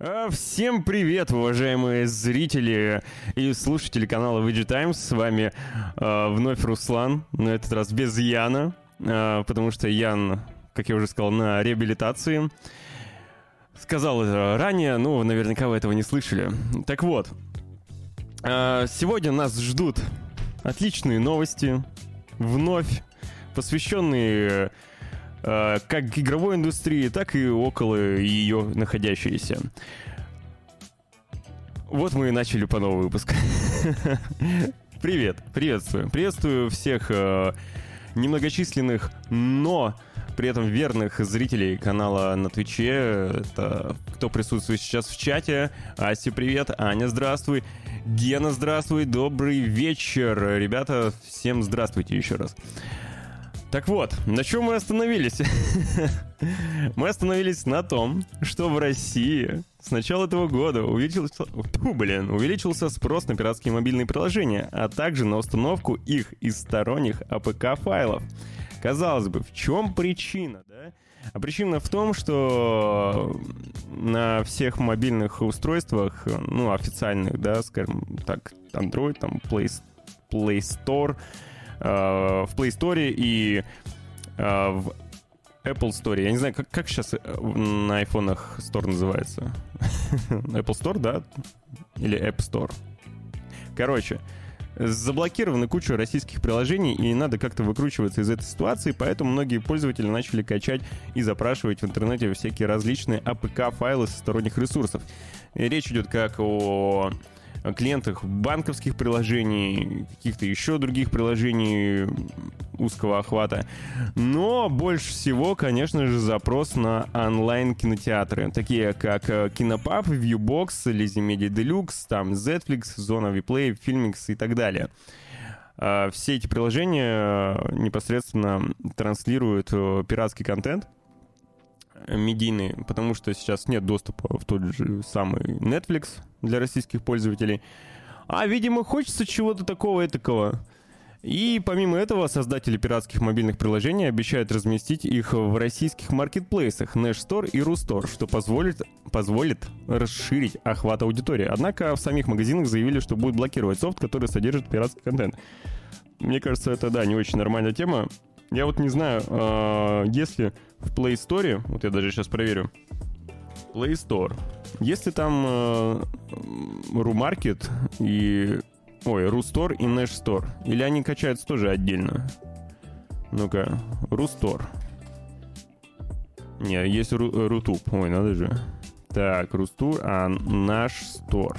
А, всем привет, уважаемые зрители и слушатели канала VG Times. С вами э, вновь Руслан, на этот раз без Яна, э, потому что Ян, как я уже сказал, на реабилитации. Сказал это ранее, ну, наверняка вы этого не слышали. Так вот, э, сегодня нас ждут отличные новости, вновь посвященные как игровой индустрии, так и около ее находящиеся. Вот мы и начали по новый выпуск. Привет, приветствую. Приветствую всех э, немногочисленных, но при этом верных зрителей канала на Твиче. Это кто присутствует сейчас в чате. Аси, привет. Аня, здравствуй. Гена, здравствуй. Добрый вечер. Ребята, всем здравствуйте еще раз. Так вот, на чем мы остановились? мы остановились на том, что в России с начала этого года увеличился, фу, блин, увеличился спрос на пиратские мобильные приложения, а также на установку их из сторонних APK-файлов. Казалось бы, в чем причина, да? А причина в том, что на всех мобильных устройствах, ну, официальных, да, скажем так, Android, там, Play, Play Store, в Play Store и э, в Apple Store. Я не знаю, как, как сейчас э, на айфонах Store называется. Apple Store, да? Или App Store? Короче, заблокированы куча российских приложений, и надо как-то выкручиваться из этой ситуации, поэтому многие пользователи начали качать и запрашивать в интернете всякие различные APK-файлы со сторонних ресурсов. И речь идет как о клиентах банковских приложений, каких-то еще других приложений узкого охвата. Но больше всего, конечно же, запрос на онлайн-кинотеатры, такие как э, Кинопаб, Viewbox, Lazy Media Deluxe, там Netflix, Zona Vplay, Filmix и так далее. А, все эти приложения э, непосредственно транслируют э, пиратский контент, медийный, потому что сейчас нет доступа в тот же самый Netflix, для российских пользователей. А, видимо, хочется чего-то такого этакого. И помимо этого, создатели пиратских мобильных приложений обещают разместить их в российских маркетплейсах Nash Store и Рустор, что позволит, позволит расширить охват аудитории. Однако в самих магазинах заявили, что будут блокировать софт, который содержит пиратский контент. Мне кажется, это, да, не очень нормальная тема. Я вот не знаю, э, если в Play Store, вот я даже сейчас проверю, Play Store. Если там э, RuMarket и... Ой, RuStore и Nash Store. Или они качаются тоже отдельно? Ну-ка, RuStore. Не, есть RuTube. Ой, надо же. Так, RuStore, а наш Store.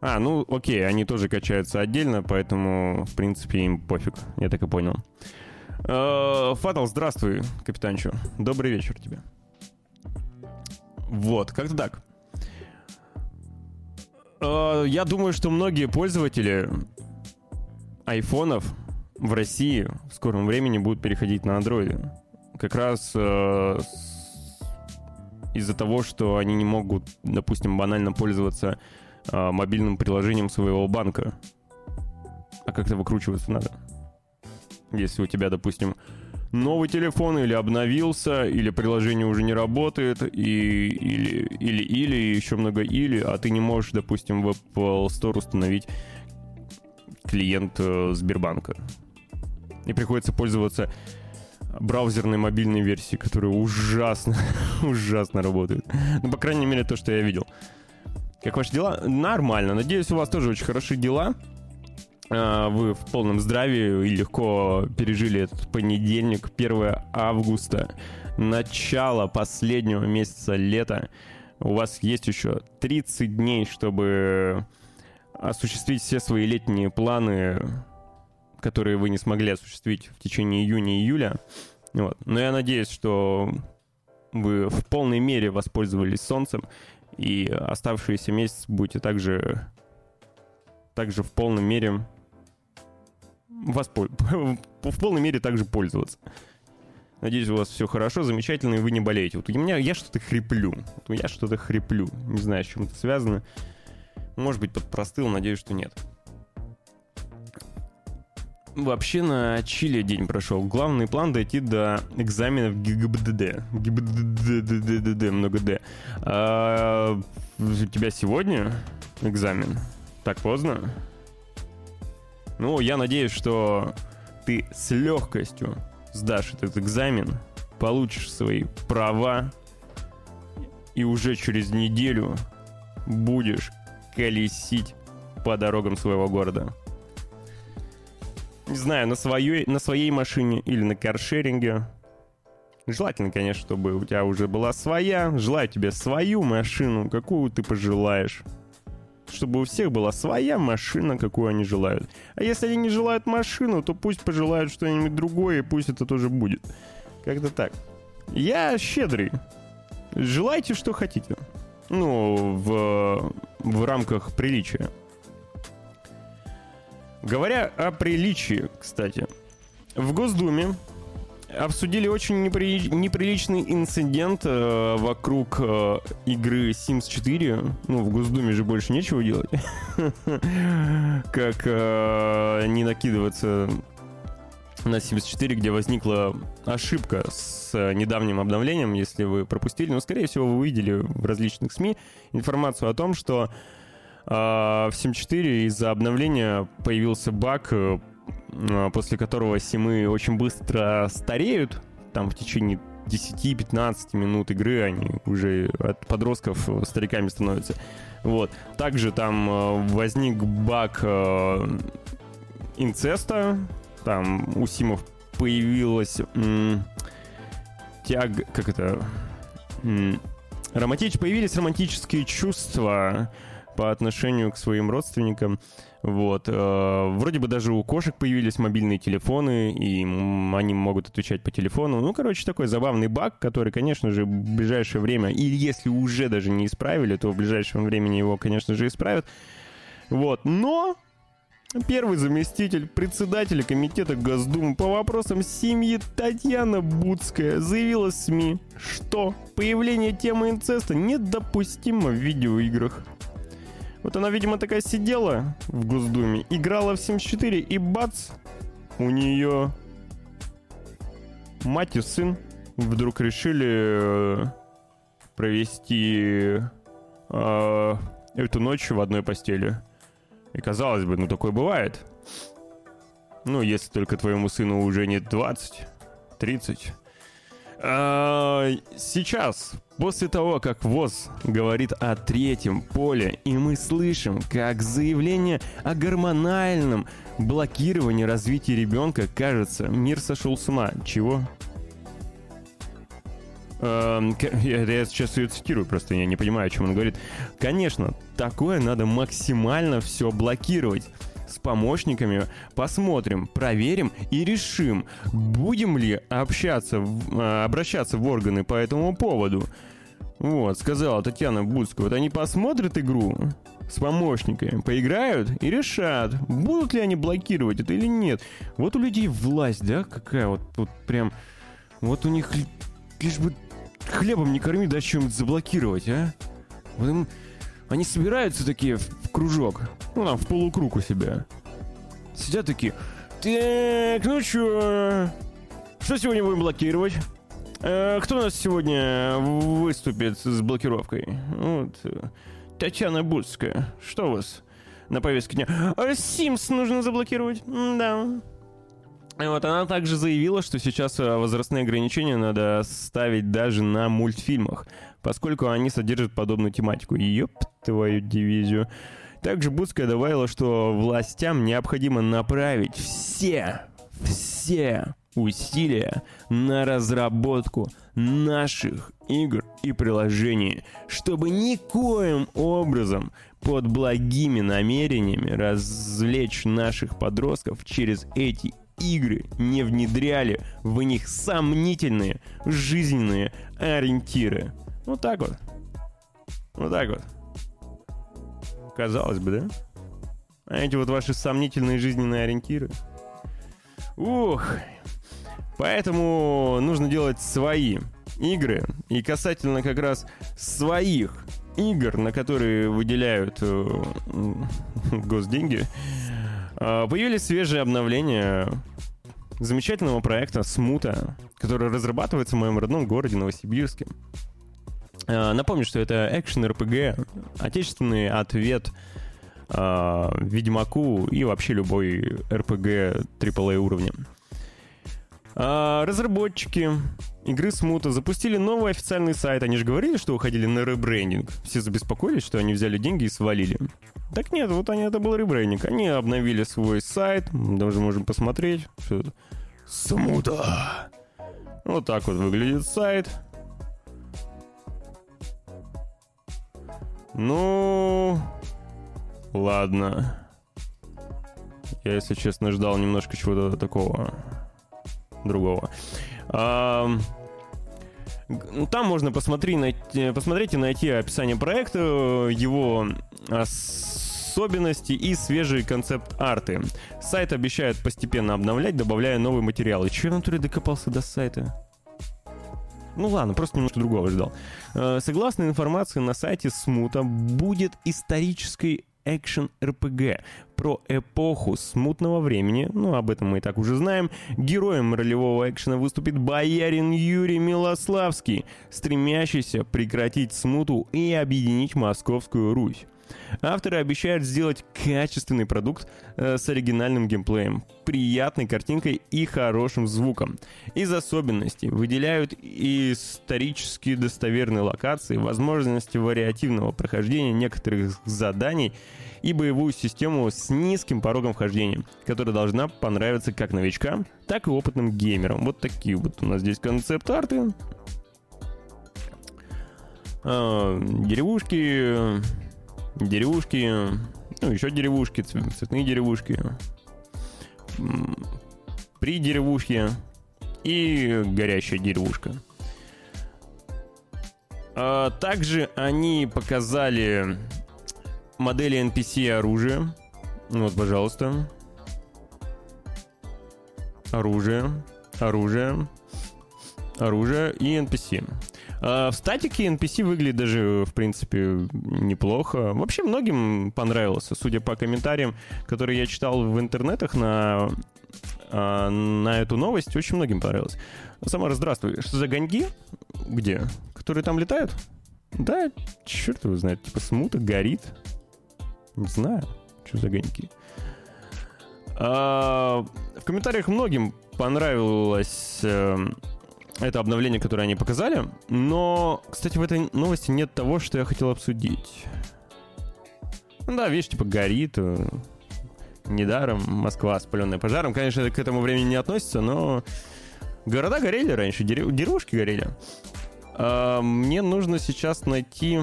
А, ну окей, они тоже качаются отдельно, поэтому, в принципе, им пофиг. Я так и понял. Фатал, здравствуй, капитанчо. Добрый вечер тебе. Вот, как-то так. Э, я думаю, что многие пользователи айфонов в России в скором времени будут переходить на андроиды. Как раз э, из-за того, что они не могут, допустим, банально пользоваться э, мобильным приложением своего банка. А как-то выкручиваться надо. Если у тебя, допустим, новый телефон или обновился, или приложение уже не работает, и, или, или, или, еще много или, а ты не можешь, допустим, в Apple Store установить клиент э, Сбербанка. И приходится пользоваться браузерной мобильной версией, которая ужасно, ужасно работает. Ну, по крайней мере, то, что я видел. Как ваши дела? Нормально. Надеюсь, у вас тоже очень хорошие дела. А, вы в полном здравии и легко пережили этот понедельник, 1 августа, начало последнего месяца лета. У вас есть еще 30 дней, чтобы осуществить все свои летние планы, которые вы не смогли осуществить в течение июня и июля. Вот. Но я надеюсь, что вы в полной мере воспользовались солнцем, и оставшиеся месяцы будете также, также в полной мере воспол... в полной мере также пользоваться. Надеюсь, у вас все хорошо, замечательно, и вы не болеете. Вот у меня я что-то хриплю. Вот я что-то хриплю. Не знаю, с чем это связано. Может быть, подпростыл, надеюсь, что нет. вообще на чили день прошел. Главный план дойти до экзаменов ГИБДД. ГИБДД, много Д. А, у тебя сегодня экзамен? Так поздно? Ну, я надеюсь, что ты с легкостью сдашь этот экзамен, получишь свои права и уже через неделю будешь колесить по дорогам своего города. Не знаю, на своей, на своей машине или на каршеринге. Желательно, конечно, чтобы у тебя уже была своя. Желаю тебе свою машину, какую ты пожелаешь. Чтобы у всех была своя машина, какую они желают. А если они не желают машину, то пусть пожелают что-нибудь другое, и пусть это тоже будет. Как-то так. Я щедрый. Желайте, что хотите. Ну, в, в рамках приличия. Говоря о приличии, кстати, в Госдуме обсудили очень непри... неприличный инцидент э, вокруг э, игры Sims 4. Ну, в Госдуме же больше нечего делать. Как э, не накидываться на Sims 4, где возникла ошибка с недавним обновлением, если вы пропустили. Но, скорее всего, вы увидели в различных СМИ информацию о том, что а, в Sim 4 из-за обновления появился баг, э, после которого симы очень быстро стареют. Там в течение 10-15 минут игры они уже от подростков стариками становятся. Вот. Также там э, возник баг э, инцеста. Там у симов появилась м- тяг... Как это? Романтич... Появились романтические чувства по отношению к своим родственникам. Вот. Э, вроде бы даже у кошек появились мобильные телефоны, и они могут отвечать по телефону. Ну, короче, такой забавный баг, который, конечно же, в ближайшее время, или если уже даже не исправили, то в ближайшем времени его, конечно же, исправят. Вот. Но Первый заместитель председателя комитета Госдумы по вопросам семьи Татьяна Будская заявила СМИ, что появление темы инцеста недопустимо в видеоиграх. Вот она, видимо, такая сидела в Госдуме, играла в 74, и бац, у нее мать и сын вдруг решили э, провести э, эту ночь в одной постели. И казалось бы, ну такое бывает. Ну, если только твоему сыну уже не 20, 30. А, сейчас, после того, как ВОЗ говорит о третьем поле, и мы слышим, как заявление о гормональном блокировании развития ребенка, кажется, мир сошел с ума. Чего? Я, я сейчас ее цитирую, просто я не понимаю, о чем он говорит. Конечно, такое надо максимально все блокировать с помощниками, посмотрим, проверим и решим, будем ли общаться, а, обращаться в органы по этому поводу. Вот, сказала Татьяна Будская. Вот они посмотрят игру с помощниками, поиграют и решат, будут ли они блокировать это или нет. Вот у людей власть, да, какая вот, вот прям... Вот у них лишь бы хлебом не корми, да чем-то заблокировать, а? Вот им они собираются такие в кружок, ну там в полукруг у себя. Сидят такие, так, ну чё, что сегодня будем блокировать? Э, кто у нас сегодня выступит с блокировкой? Вот, Татьяна Будская. Что у вас на повестке дня? Симс нужно заблокировать. Да. Вот, она также заявила, что сейчас э, возрастные ограничения надо ставить даже на мультфильмах, поскольку они содержат подобную тематику. Ёп, твою дивизию. Также Будская добавила, что властям необходимо направить все, все усилия на разработку наших игр и приложений, чтобы никоим образом под благими намерениями развлечь наших подростков через эти игры не внедряли в них сомнительные жизненные ориентиры. Вот так вот. Вот так вот. Казалось бы, да? А эти вот ваши сомнительные жизненные ориентиры. Ух. Поэтому нужно делать свои игры. И касательно как раз своих игр, на которые выделяют э, госденьги, А, появились свежие обновления замечательного проекта Смута, который разрабатывается в моем родном городе Новосибирске. А, напомню, что это экшен RPG, отечественный ответ э, Ведьмаку и вообще любой RPG AAA уровня. Э, разработчики игры Смута запустили новый официальный сайт. Они же говорили, что уходили на ребрендинг. Все забеспокоились, что они взяли деньги и свалили. Так нет, вот они, это был ребрендинг. Они обновили свой сайт. Даже можем посмотреть. Что это? Смута. Вот так вот выглядит сайт. Ну, ладно. Я, если честно, ждал немножко чего-то такого другого. А, там можно посмотреть, найти, посмотреть и найти описание проекта, его особенности и свежие концепт-арты. Сайт обещает постепенно обновлять, добавляя новые материалы. Че я натуре докопался до сайта? Ну ладно, просто немножко другого ждал. Э, согласно информации на сайте Смута, будет исторической экшен РПГ про эпоху смутного времени, ну об этом мы и так уже знаем, героем ролевого экшена выступит боярин Юрий Милославский, стремящийся прекратить смуту и объединить Московскую Русь. Авторы обещают сделать качественный продукт э, с оригинальным геймплеем, приятной картинкой и хорошим звуком. Из особенностей выделяют исторически достоверные локации, возможности вариативного прохождения некоторых заданий и боевую систему с низким порогом вхождения, которая должна понравиться как новичкам, так и опытным геймерам. Вот такие вот у нас здесь концепт-арты. А, деревушки, деревушки, ну, еще деревушки, цветные деревушки, при деревушке и горящая деревушка. А также они показали модели NPC оружия. Вот, пожалуйста. Оружие, оружие, оружие и NPC. А в статике NPC выглядит даже, в принципе, неплохо. Вообще многим понравился, судя по комментариям, которые я читал в интернетах на, а, на эту новость, очень многим понравилось. Самара, здравствуй. Что за гоньги? Где? Которые там летают? Да, черт его знает. Типа смута горит. Не знаю, что за гоньки. А, в комментариях многим понравилось э, это обновление, которое они показали. Но, кстати, в этой новости нет того, что я хотел обсудить. Ну да, видишь, типа горит. Э, недаром Москва, спаленная пожаром. Конечно, это к этому времени не относится, но города горели раньше, дерев... деревушки горели. А, мне нужно сейчас найти...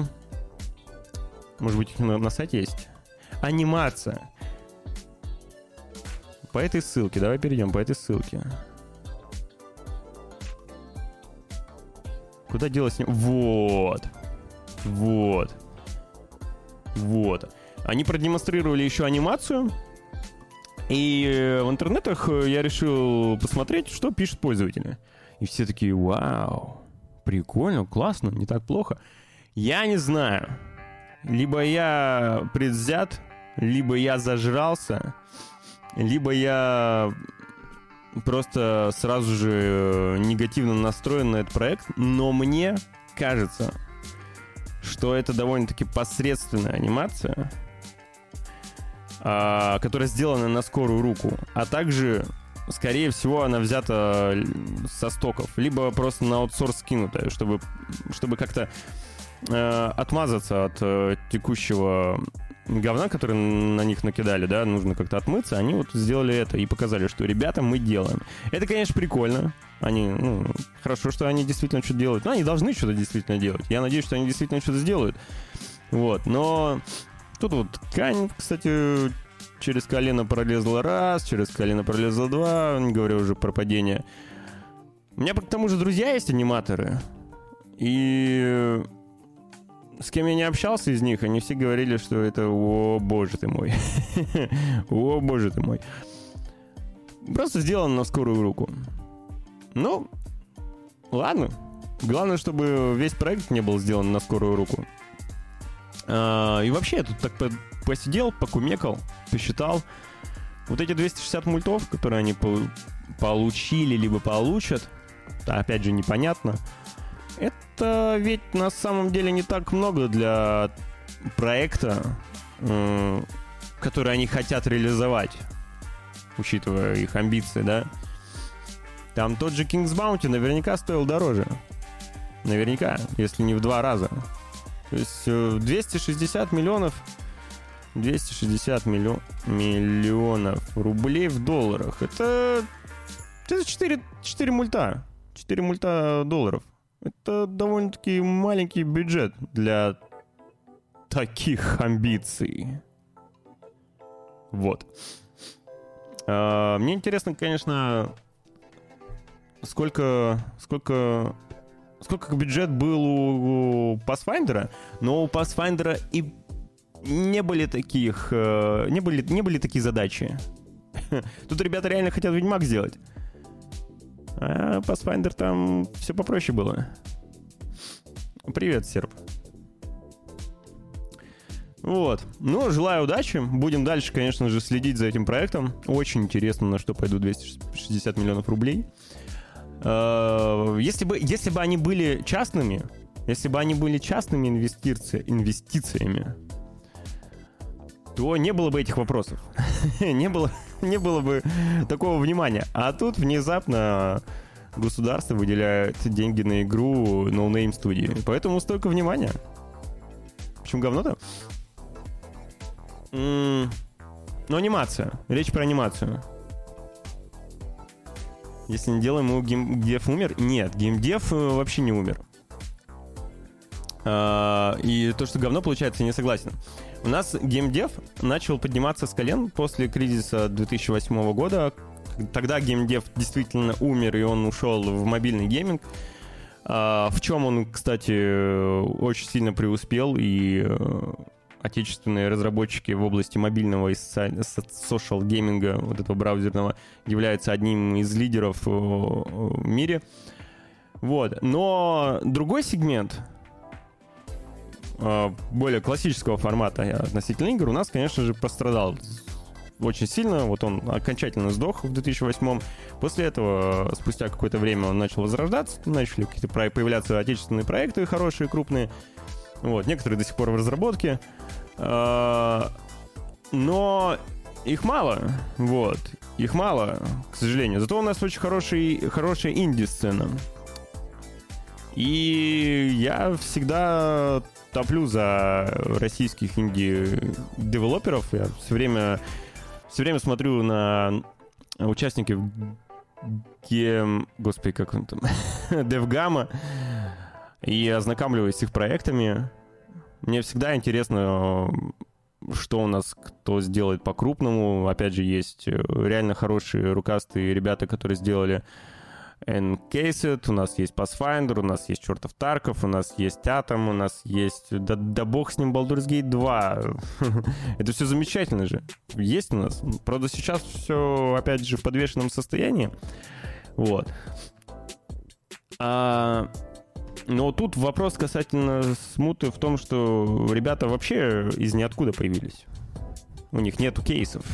Может быть, на, на сайте есть? Анимация. По этой ссылке. Давай перейдем по этой ссылке. Куда делось? Вот. Вот. Вот. Они продемонстрировали еще анимацию. И в интернетах я решил посмотреть, что пишут пользователи. И все такие, вау, прикольно, классно, не так плохо. Я не знаю. Либо я предвзят, либо я зажрался, либо я просто сразу же э, негативно настроен на этот проект, но мне кажется, что это довольно-таки посредственная анимация, а, которая сделана на скорую руку, а также, скорее всего, она взята со стоков, либо просто на аутсорс скинутая, чтобы, чтобы как-то э, отмазаться от э, текущего говна, которые на них накидали, да, нужно как-то отмыться, они вот сделали это и показали, что, ребята, мы делаем. Это, конечно, прикольно. Они, ну, хорошо, что они действительно что-то делают. Ну, они должны что-то действительно делать. Я надеюсь, что они действительно что-то сделают. Вот, но тут вот ткань, кстати, через колено пролезла раз, через колено пролезла два, не говоря уже про падение. У меня к тому же друзья есть аниматоры. И с кем я не общался из них, они все говорили, что это «О, боже ты мой». «О, боже ты мой». Просто сделано на скорую руку. Ну, ладно. Главное, чтобы весь проект не был сделан на скорую руку. А, и вообще, я тут так посидел, покумекал, посчитал. Вот эти 260 мультов, которые они получили либо получат, опять же непонятно, это ведь на самом деле не так много для проекта, который они хотят реализовать, учитывая их амбиции, да. Там тот же King's Bounty наверняка стоил дороже. Наверняка, если не в два раза. То есть 260 э, миллионов 260 миллион, миллионов рублей в долларах. Это, это 4, 4 мульта. 4 мульта долларов. Это довольно-таки маленький бюджет для таких амбиций. Вот. А, мне интересно, конечно, сколько, сколько, сколько бюджет был у Pathfinder, но у Pathfinder и не были таких, э, не были, не были такие задачи. Тут ребята реально хотят Ведьмак сделать. А Pathfinder там все попроще было. Привет, Серп. Вот. Ну, желаю удачи. Будем дальше, конечно же, следить за этим проектом. Очень интересно, на что пойдут 260 миллионов рублей. А, если бы, если бы они были частными, если бы они были частными инвестициями, то не было бы этих вопросов. не, было, не было бы такого внимания. А тут внезапно государство выделяет деньги на игру No Name студии. Поэтому столько внимания. Почему говно-то? Ну, анимация. Речь про анимацию. Если не делаем, его геймдев умер? Нет, геймдев э, вообще не умер. А, и то, что говно получается, не согласен. У нас геймдев начал подниматься с колен после кризиса 2008 года. Тогда геймдев действительно умер, и он ушел в мобильный гейминг. А, в чем он, кстати, очень сильно преуспел, и э, отечественные разработчики в области мобильного и social гейминга, вот этого браузерного, являются одним из лидеров э, в мире. Вот. Но другой сегмент, более классического формата относительно игр у нас, конечно же, пострадал очень сильно. Вот он окончательно сдох в 2008 После этого, спустя какое-то время, он начал возрождаться, начали какие-то появляться отечественные проекты хорошие, крупные. Вот, некоторые до сих пор в разработке. Э, но их мало, вот. Их мало, к сожалению. Зато у нас очень хороший, хорошая инди-сцена. И я всегда топлю за российских инди-девелоперов. Я все время, все время смотрю на участников гем... Господи, как он там? Девгама. И ознакомливаюсь с их проектами. Мне всегда интересно, что у нас кто сделает по-крупному. Опять же, есть реально хорошие рукастые ребята, которые сделали Encased, у нас есть Pathfinder, у нас есть чертов Тарков, у нас есть Atom, у нас есть... Да, да бог с ним Baldur's Gate 2. Это все замечательно же. Есть у нас. Правда, сейчас все, опять же, в подвешенном состоянии. Вот. А, но тут вопрос касательно смуты в том, что ребята вообще из ниоткуда появились. У них нету кейсов.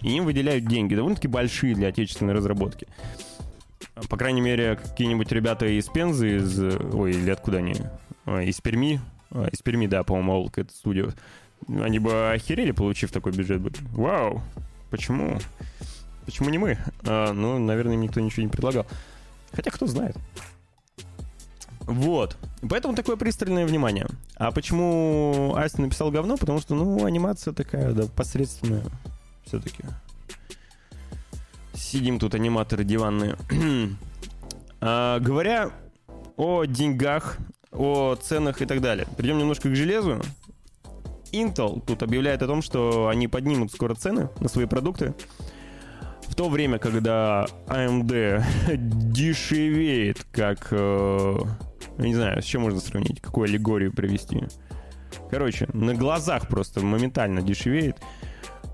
И им выделяют деньги, довольно-таки большие для отечественной разработки по крайней мере, какие-нибудь ребята из Пензы, из... Ой, или откуда они? А, из Перми. А, из Перми, да, по-моему, All Cat Studio. Они бы охерели, получив такой бюджет. Вау! Почему? Почему не мы? А, ну, наверное, никто ничего не предлагал. Хотя кто знает. Вот. Поэтому такое пристальное внимание. А почему Асти написал говно? Потому что, ну, анимация такая, да, посредственная. Все-таки. Сидим тут аниматоры диванные. а, говоря о деньгах, о ценах и так далее. Перейдем немножко к железу. Intel тут объявляет о том, что они поднимут скоро цены на свои продукты. В то время, когда AMD дешевеет, как... Э, не знаю, с чем можно сравнить, какую аллегорию привести. Короче, на глазах просто моментально дешевеет.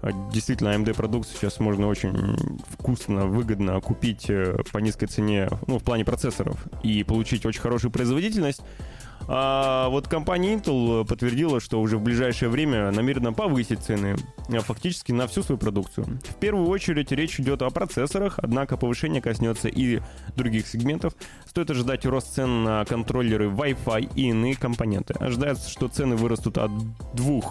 А, действительно, AMD продукцию сейчас можно очень вкусно, выгодно купить э, по низкой цене, ну, в плане процессоров, и получить очень хорошую производительность. А вот компания Intel подтвердила, что уже в ближайшее время намерена повысить цены а, фактически на всю свою продукцию. В первую очередь речь идет о процессорах, однако повышение коснется и других сегментов. Стоит ожидать рост цен на контроллеры Wi-Fi и иные компоненты. Ожидается, что цены вырастут от 2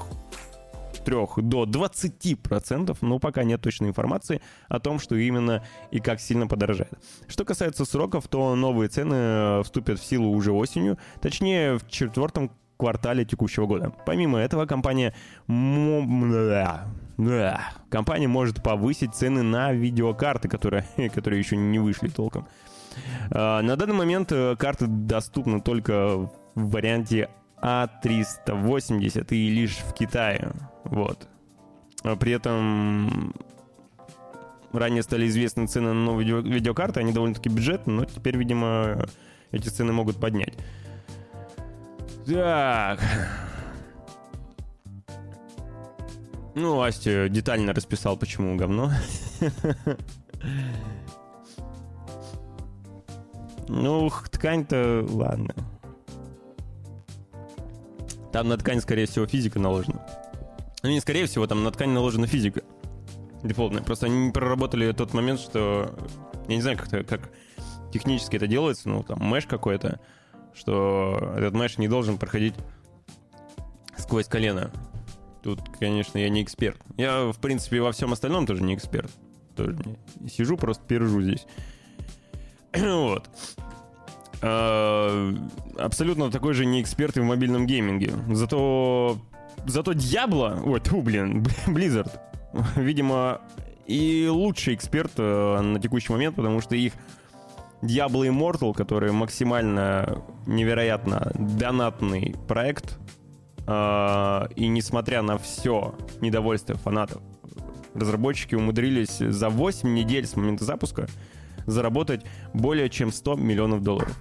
3 до 20%, но пока нет точной информации о том, что именно и как сильно подорожает. Что касается сроков, то новые цены э, вступят в силу уже осенью, точнее в четвертом квартале текущего года. Помимо этого, компания, компания может повысить цены на видеокарты, которые, которые еще не вышли толком. Э, на данный момент э, карты доступны только в варианте а380 и лишь в Китае. Вот. А при этом ранее стали известны цены на новые видео- видеокарты, они довольно-таки бюджетные, но теперь, видимо, эти цены могут поднять. Так. Ну, Астя детально расписал, почему говно. Ну, ткань-то, ладно. Там на ткань, скорее всего, физика наложена. Ну, не скорее всего, там на ткань наложена физика. Дефолтная. Просто они не проработали тот момент, что... Я не знаю, как, как технически это делается, ну, там, меш какой-то, что этот меш не должен проходить сквозь колено. Тут, конечно, я не эксперт. Я, в принципе, во всем остальном тоже не эксперт. Тоже не... Сижу, просто пержу здесь. вот. Э, абсолютно такой же не эксперт в мобильном гейминге. Зато... Зато Diablo... Ой, тьфу, блин, Blizzard. Видимо, и лучший эксперт э, на текущий момент, потому что их Diablo Immortal, который максимально невероятно донатный проект, э, и несмотря на все недовольство фанатов, разработчики умудрились за 8 недель с момента запуска заработать более чем 100 миллионов долларов.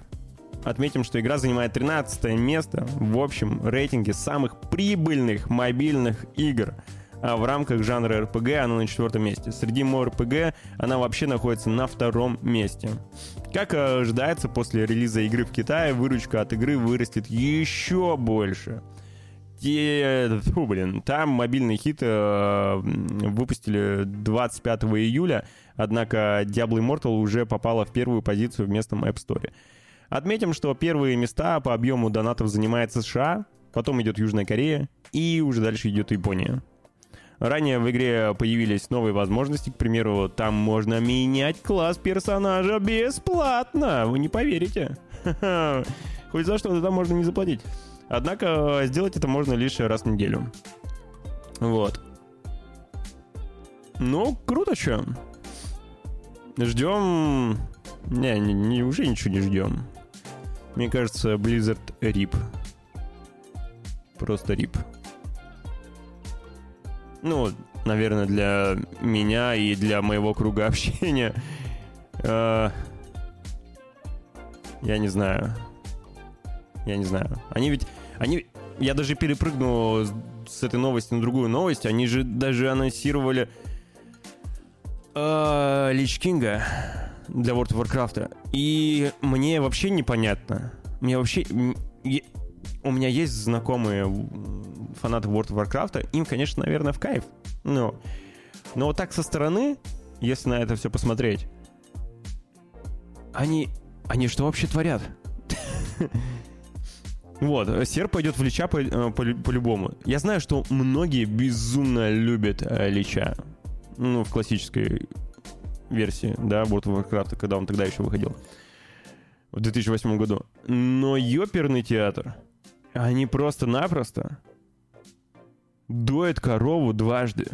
Отметим, что игра занимает 13 место в общем рейтинге самых прибыльных мобильных игр. А в рамках жанра RPG она на четвертом месте. Среди МОРПГ она вообще находится на втором месте. Как ожидается, после релиза игры в Китае выручка от игры вырастет еще больше. Те, фу, блин, там мобильный хит э, выпустили 25 июля, однако Diablo Immortal уже попала в первую позицию в местном App Store. Отметим, что первые места по объему донатов занимает США, потом идет Южная Корея и уже дальше идет Япония. Ранее в игре появились новые возможности, к примеру, там можно менять класс персонажа бесплатно, вы не поверите. Хоть за что-то можно не заплатить. Однако сделать это можно лишь раз в неделю. Вот. Ну, круто, что. Ждем... Не, не, не, уже ничего не ждем. Мне кажется, Blizzard рип. Просто рип. Ну, наверное, для меня и для моего круга общения. Э, я не знаю. Я не знаю. Они ведь... Они... Я даже перепрыгну с этой новости на другую новость. Они же даже анонсировали э, Лич Кинга для World of Warcraft. И мне вообще непонятно. Мне вообще... У меня есть знакомые фанаты World of Warcraft. Им, конечно, наверное, в кайф. Но, но вот так со стороны, если на это все посмотреть, они... Они что вообще творят? Вот, Сер пойдет в Лича по, э, по, по-любому. Я знаю, что многие безумно любят э, Лича. Ну, в классической версии, да, World of Warcraft, когда он тогда еще выходил. В 2008 году. Но ёперный театр, они просто-напросто доят корову дважды.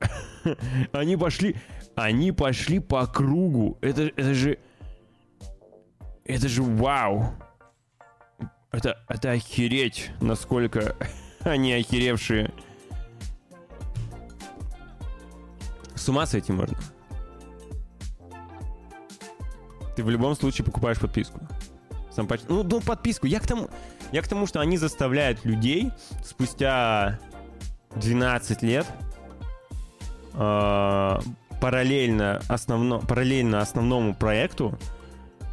они пошли, они пошли по кругу. Это, это же, это же вау. Это, это охереть, насколько они охеревшие. С ума сойти можно. Ты в любом случае покупаешь подписку. Сам поч... ну, ну, подписку. Я к тому... Я к тому, что они заставляют людей спустя 12 лет э, параллельно, основно, параллельно основному проекту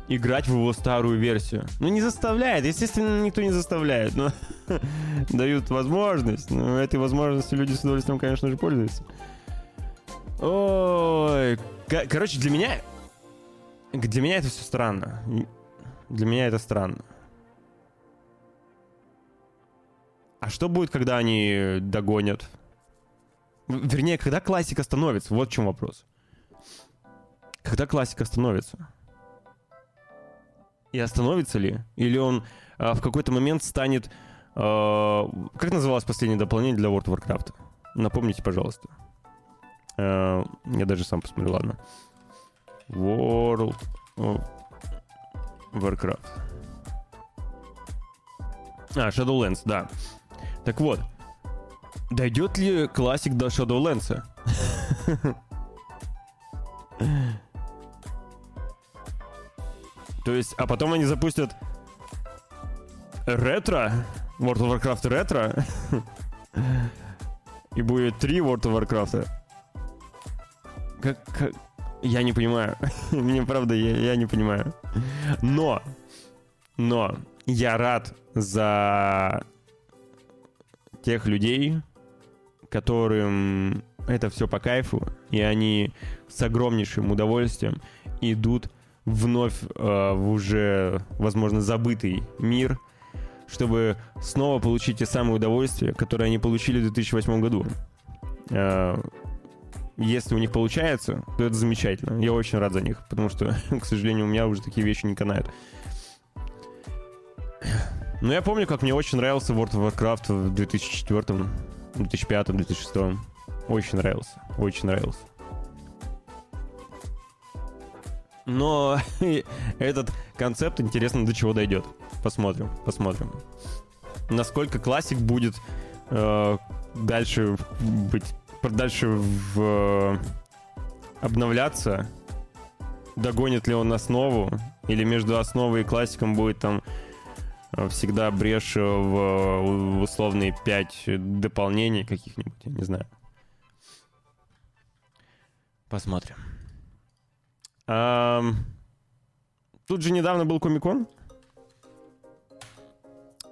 играть в его старую версию. Ну, не заставляет, естественно, никто не заставляет, но дают возможность. Но этой возможностью люди с удовольствием, конечно же, пользуются. Ой, короче, для меня... Для меня это все странно. Для меня это странно. А что будет, когда они догонят? Вернее, когда классика становится? Вот в чем вопрос. Когда классика становится? И остановится ли? Или он а, в какой-то момент станет... А, как называлось последнее дополнение для World of Warcraft? Напомните, пожалуйста. А, я даже сам посмотрю, ладно. World of Warcraft. А, Shadowlands, да. Так вот, дойдет ли классик до Shadowlands? То есть, а потом они запустят ретро, World of Warcraft ретро, и будет три World of Warcraft. Как, как... Я не понимаю. Мне правда, я, я не понимаю. Но, но я рад за тех людей, которым это все по кайфу, и они с огромнейшим удовольствием идут вновь э, в уже, возможно, забытый мир, чтобы снова получить те самые удовольствия, которые они получили в 2008 году. Э, если у них получается, то это замечательно. Я очень рад за них, потому что, к сожалению, у меня уже такие вещи не канают. Но я помню, как мне очень нравился World of Warcraft в 2004, 2005, 2006. Очень нравился, очень нравился. Но этот концепт интересно до чего дойдет. Посмотрим, посмотрим. Насколько классик будет э, дальше быть, дальше в, э, обновляться, догонит ли он основу, или между основой и классиком будет там э, всегда брешь в, в условные 5 дополнений каких-нибудь, я не знаю. Посмотрим. А, тут же недавно был Комикон.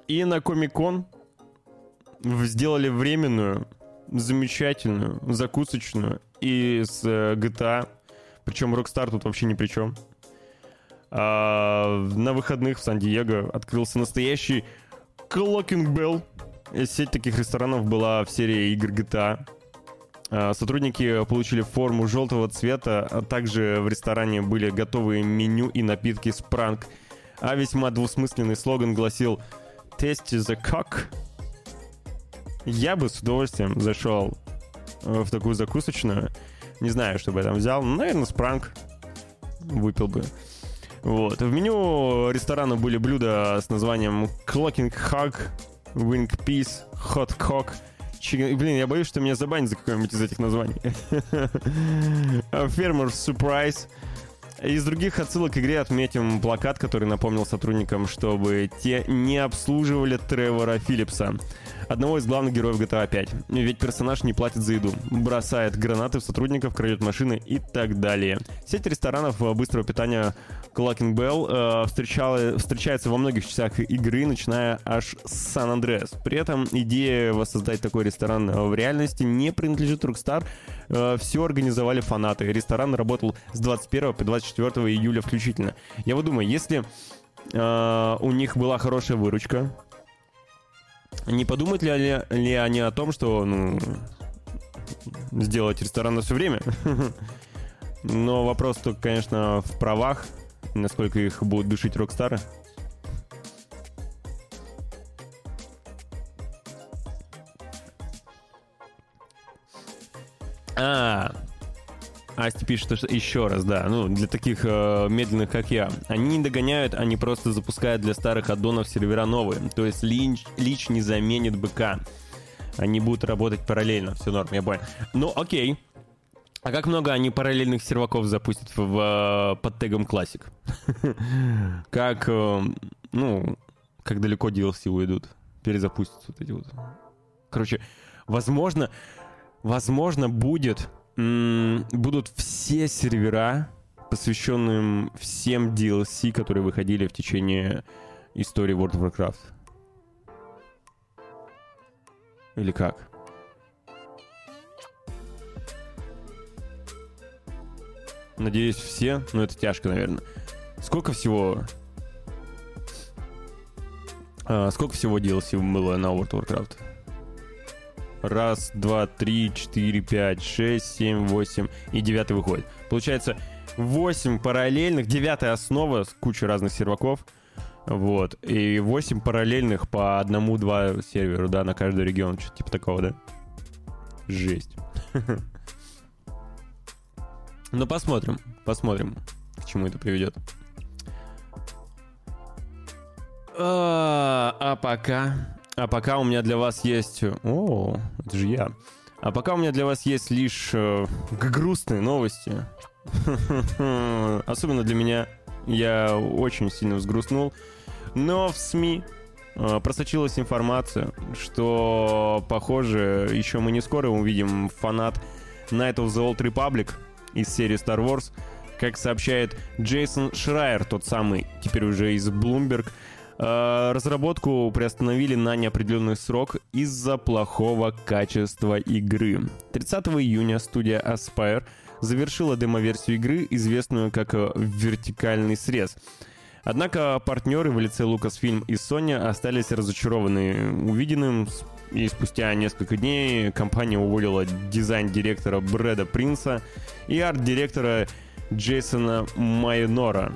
И на Комикон сделали временную, замечательную, закусочную из э, GTA. Причем Rockstar тут вообще ни при чем. А, на выходных в Сан-Диего открылся настоящий Clocking Bell. Сеть таких ресторанов была в серии игр GTA. А, сотрудники получили форму желтого цвета, а также в ресторане были готовые меню и напитки с пранк. А весьма двусмысленный слоган гласил «Taste the cock». Я бы с удовольствием зашел э, в такую закусочную. Не знаю, что бы я там взял. Наверное, спранк выпил бы. Вот. В меню ресторана были блюда с названием Clocking Hug, Wing Piece, Hot Cock — Блин, я боюсь, что меня забанят за какое-нибудь из этих названий. Фермер Surprise. Из других отсылок к игре отметим плакат, который напомнил сотрудникам, чтобы те не обслуживали Тревора Филлипса одного из главных героев GTA 5. Ведь персонаж не платит за еду, бросает гранаты в сотрудников, крадет машины и так далее. Сеть ресторанов быстрого питания Clucking Bell э, встречала, встречается во многих частях игры, начиная аж с Сан-Андреас. При этом идея воссоздать такой ресторан в реальности не принадлежит Rockstar. Э, все организовали фанаты. Ресторан работал с 21 по 24 июля включительно. Я вот думаю, если э, у них была хорошая выручка, не подумают ли, ли, ли они о том, что ну, сделать ресторан на все время? Но вопрос только, конечно, в правах, насколько их будут душить Рокстары. А, Асти пишет, что еще раз, да, ну, для таких э, медленных, как я. Они не догоняют, они просто запускают для старых аддонов сервера новые. То есть лич, лич не заменит БК. Они будут работать параллельно, все норм, я понял. Ну, окей. А как много они параллельных серваков запустят в, в, под тегом Classic? как, э, ну, как далеко DLC уйдут? Перезапустят вот эти вот. Короче, возможно, возможно будет будут все сервера, посвященные всем DLC, которые выходили в течение истории World of Warcraft. Или как? Надеюсь, все. Но это тяжко, наверное. Сколько всего... А, сколько всего DLC было на World of Warcraft? Раз, два, три, четыре, пять, шесть, семь, восемь. И девятый выходит. Получается, восемь параллельных. Девятая основа с кучей разных серваков. Вот. И восемь параллельных по одному-два серверу, да, на каждый регион. Что-то типа такого, да? Жесть. Ну, посмотрим. Посмотрим, к чему это приведет. А, а пока... А пока у меня для вас есть... О, это же я. А пока у меня для вас есть лишь э, грустные новости. Особенно для меня. Я очень сильно взгрустнул. Но в СМИ э, просочилась информация, что, похоже, еще мы не скоро увидим фанат Night of the Old Republic из серии Star Wars. Как сообщает Джейсон Шрайер, тот самый, теперь уже из Bloomberg, разработку приостановили на неопределенный срок из-за плохого качества игры. 30 июня студия Aspire завершила демо-версию игры, известную как «Вертикальный срез». Однако партнеры в лице Lucasfilm и Sony остались разочарованы увиденным, и спустя несколько дней компания уволила дизайн-директора Брэда Принса и арт-директора Джейсона Майнора.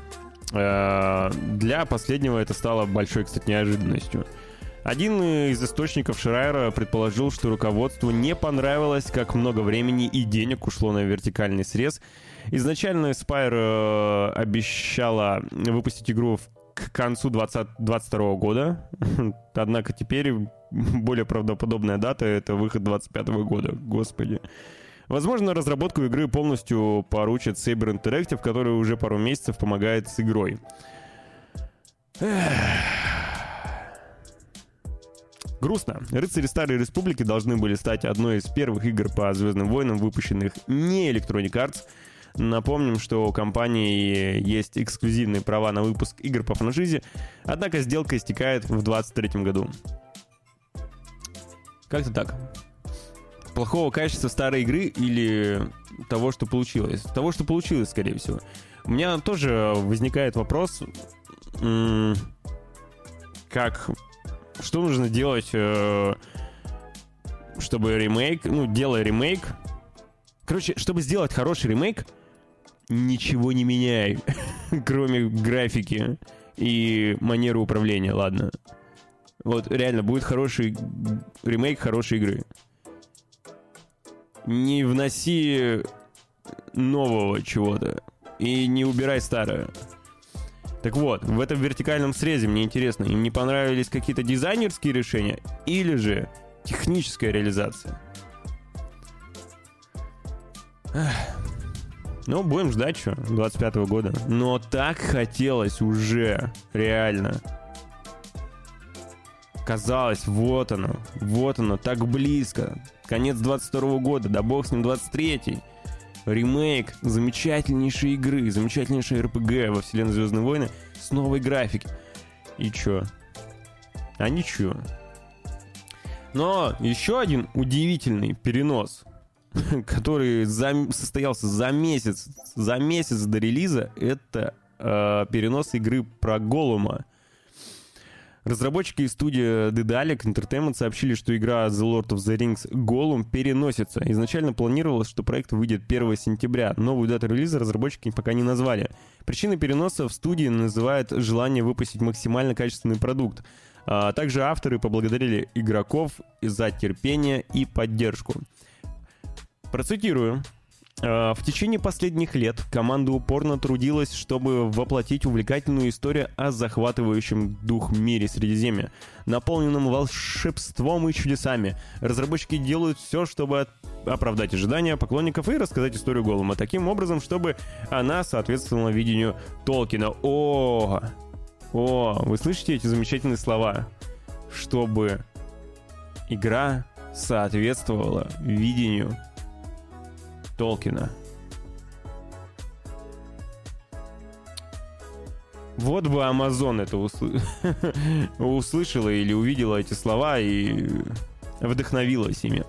Э, для последнего это стало большой, кстати, неожиданностью. Один из источников Шрайера предположил, что руководству не понравилось, как много времени и денег ушло на вертикальный срез. Изначально Spire э, обещала выпустить игру к концу 2022 года, однако теперь более правдоподобная дата — это выход 2025 года. Господи. Возможно, разработку игры полностью поручат Saber Interactive, который уже пару месяцев помогает с игрой. Грустно. Рыцари Старой Республики должны были стать одной из первых игр по Звездным войнам, выпущенных не Electronic Arts. Напомним, что у компании есть эксклюзивные права на выпуск игр по франшизе, однако сделка истекает в 2023 году. Как-то так плохого качества старой игры или того, что получилось? Того, что получилось, скорее всего. У меня тоже возникает вопрос, как, что нужно делать, э, чтобы ремейк, ну, делая ремейк, короче, чтобы сделать хороший ремейк, ничего не меняй, кроме графики и манеры управления, ладно. Вот реально будет хороший ремейк хорошей игры не вноси нового чего-то и не убирай старое. Так вот, в этом вертикальном срезе мне интересно, им не понравились какие-то дизайнерские решения или же техническая реализация? Ну, будем ждать что, 25 -го года. Но так хотелось уже, реально. Казалось, вот оно, вот оно, так близко. Конец 22 года, да бог с ним 23-й. Ремейк замечательнейшей игры, замечательнейшей РПГ во вселенной Звездные войны с новой графикой. И чё? А ничего. Но еще один удивительный перенос, который за, состоялся за месяц, за месяц до релиза, это э, перенос игры про Голума Разработчики из студии Dedalic Entertainment сообщили, что игра The Lord of the Rings Gollum переносится. Изначально планировалось, что проект выйдет 1 сентября. Новую дату релиза разработчики пока не назвали. Причиной переноса в студии называют желание выпустить максимально качественный продукт. А также авторы поблагодарили игроков за терпение и поддержку. Процитирую. Э, в течение последних лет команда упорно трудилась, чтобы воплотить увлекательную историю о захватывающем дух мире Средиземья, наполненном волшебством и чудесами. Разработчики делают все, чтобы оправдать ожидания поклонников и рассказать историю Голума таким образом, чтобы она соответствовала видению Толкина. О, о, вы слышите эти замечательные слова? Чтобы игра соответствовала видению Толкина. Вот бы Amazon это усл... услышала или увидела эти слова и вдохновилась ими.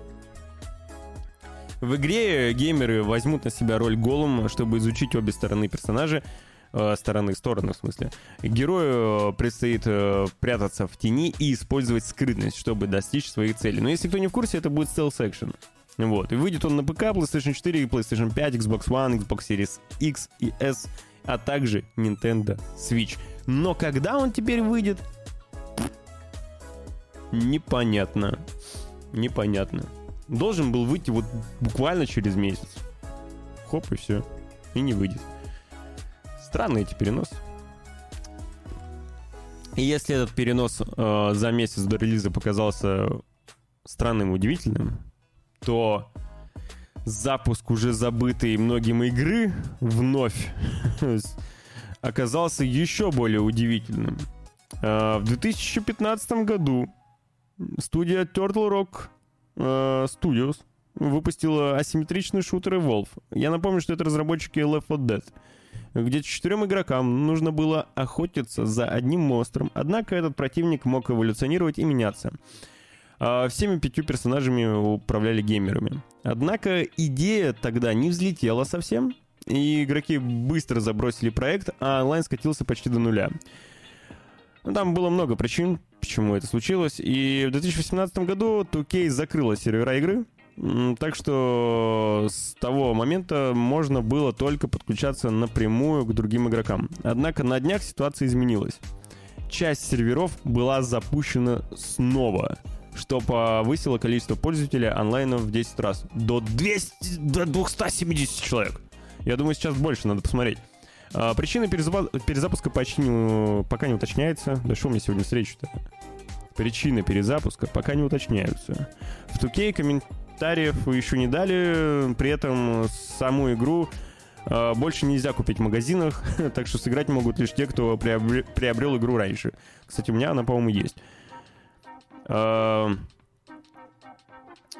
В игре геймеры возьмут на себя роль Голума, чтобы изучить обе стороны персонажа, э, стороны, стороны в смысле. Герою э, предстоит э, прятаться в тени и использовать скрытность, чтобы достичь своих целей. Но если кто не в курсе, это будет action. Вот. И выйдет он на ПК, PlayStation 4, PlayStation 5, Xbox One, Xbox Series X и S, а также Nintendo Switch. Но когда он теперь выйдет? Непонятно. Непонятно. Должен был выйти вот буквально через месяц. Хоп, и все. И не выйдет. Странные эти переносы. И если этот перенос э, за месяц до релиза показался странным и удивительным, то запуск уже забытой многим игры вновь оказался еще более удивительным. Э, в 2015 году студия Turtle Rock э, Studios выпустила асимметричный шутер Evolve. Я напомню, что это разработчики Left 4 Dead, где четырем игрокам нужно было охотиться за одним монстром, однако этот противник мог эволюционировать и меняться. А всеми пятью персонажами управляли геймерами. Однако идея тогда не взлетела совсем, и игроки быстро забросили проект, а онлайн скатился почти до нуля. Ну, там было много причин, почему это случилось. И в 2018 году 2K закрыла сервера игры. Так что с того момента можно было только подключаться напрямую к другим игрокам. Однако на днях ситуация изменилась. Часть серверов была запущена снова, что повысило количество пользователей онлайна в 10 раз. До, 200, до 270 человек. Я думаю, сейчас больше, надо посмотреть. А, причина перезапуска почти не, пока не уточняется. Да что у меня сегодня встреча-то? Причины перезапуска пока не уточняются. В 2K комментариев еще не дали, при этом саму игру э, больше нельзя купить в магазинах, так что сыграть могут лишь те, кто приобрел, приобрел игру раньше. Кстати, у меня она, по-моему, есть. Э,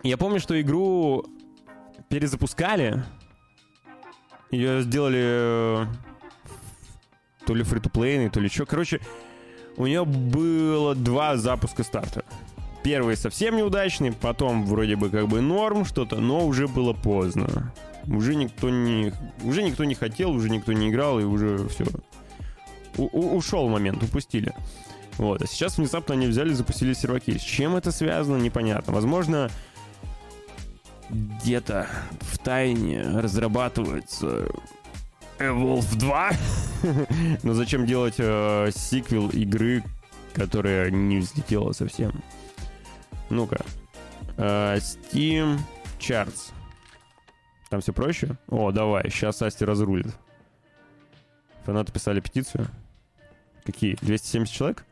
я помню, что игру перезапускали, ее сделали то ли фри-то-плейный, то ли что. Короче, у нее было два запуска старта. Первый совсем неудачный, потом вроде бы как бы норм что-то, но уже было поздно. Уже никто не, уже никто не хотел, уже никто не играл, и уже все. У, ушел момент, упустили. Вот. А сейчас внезапно они взяли и запустили серваки. С чем это связано, непонятно. Возможно, где-то в тайне разрабатывается Evolve 2. Но зачем делать э, сиквел игры, которая не взлетела совсем? Ну-ка. Э, Steam Charts. Там все проще? О, давай, сейчас Асти разрулит. Фанаты писали петицию. Какие? 270 человек?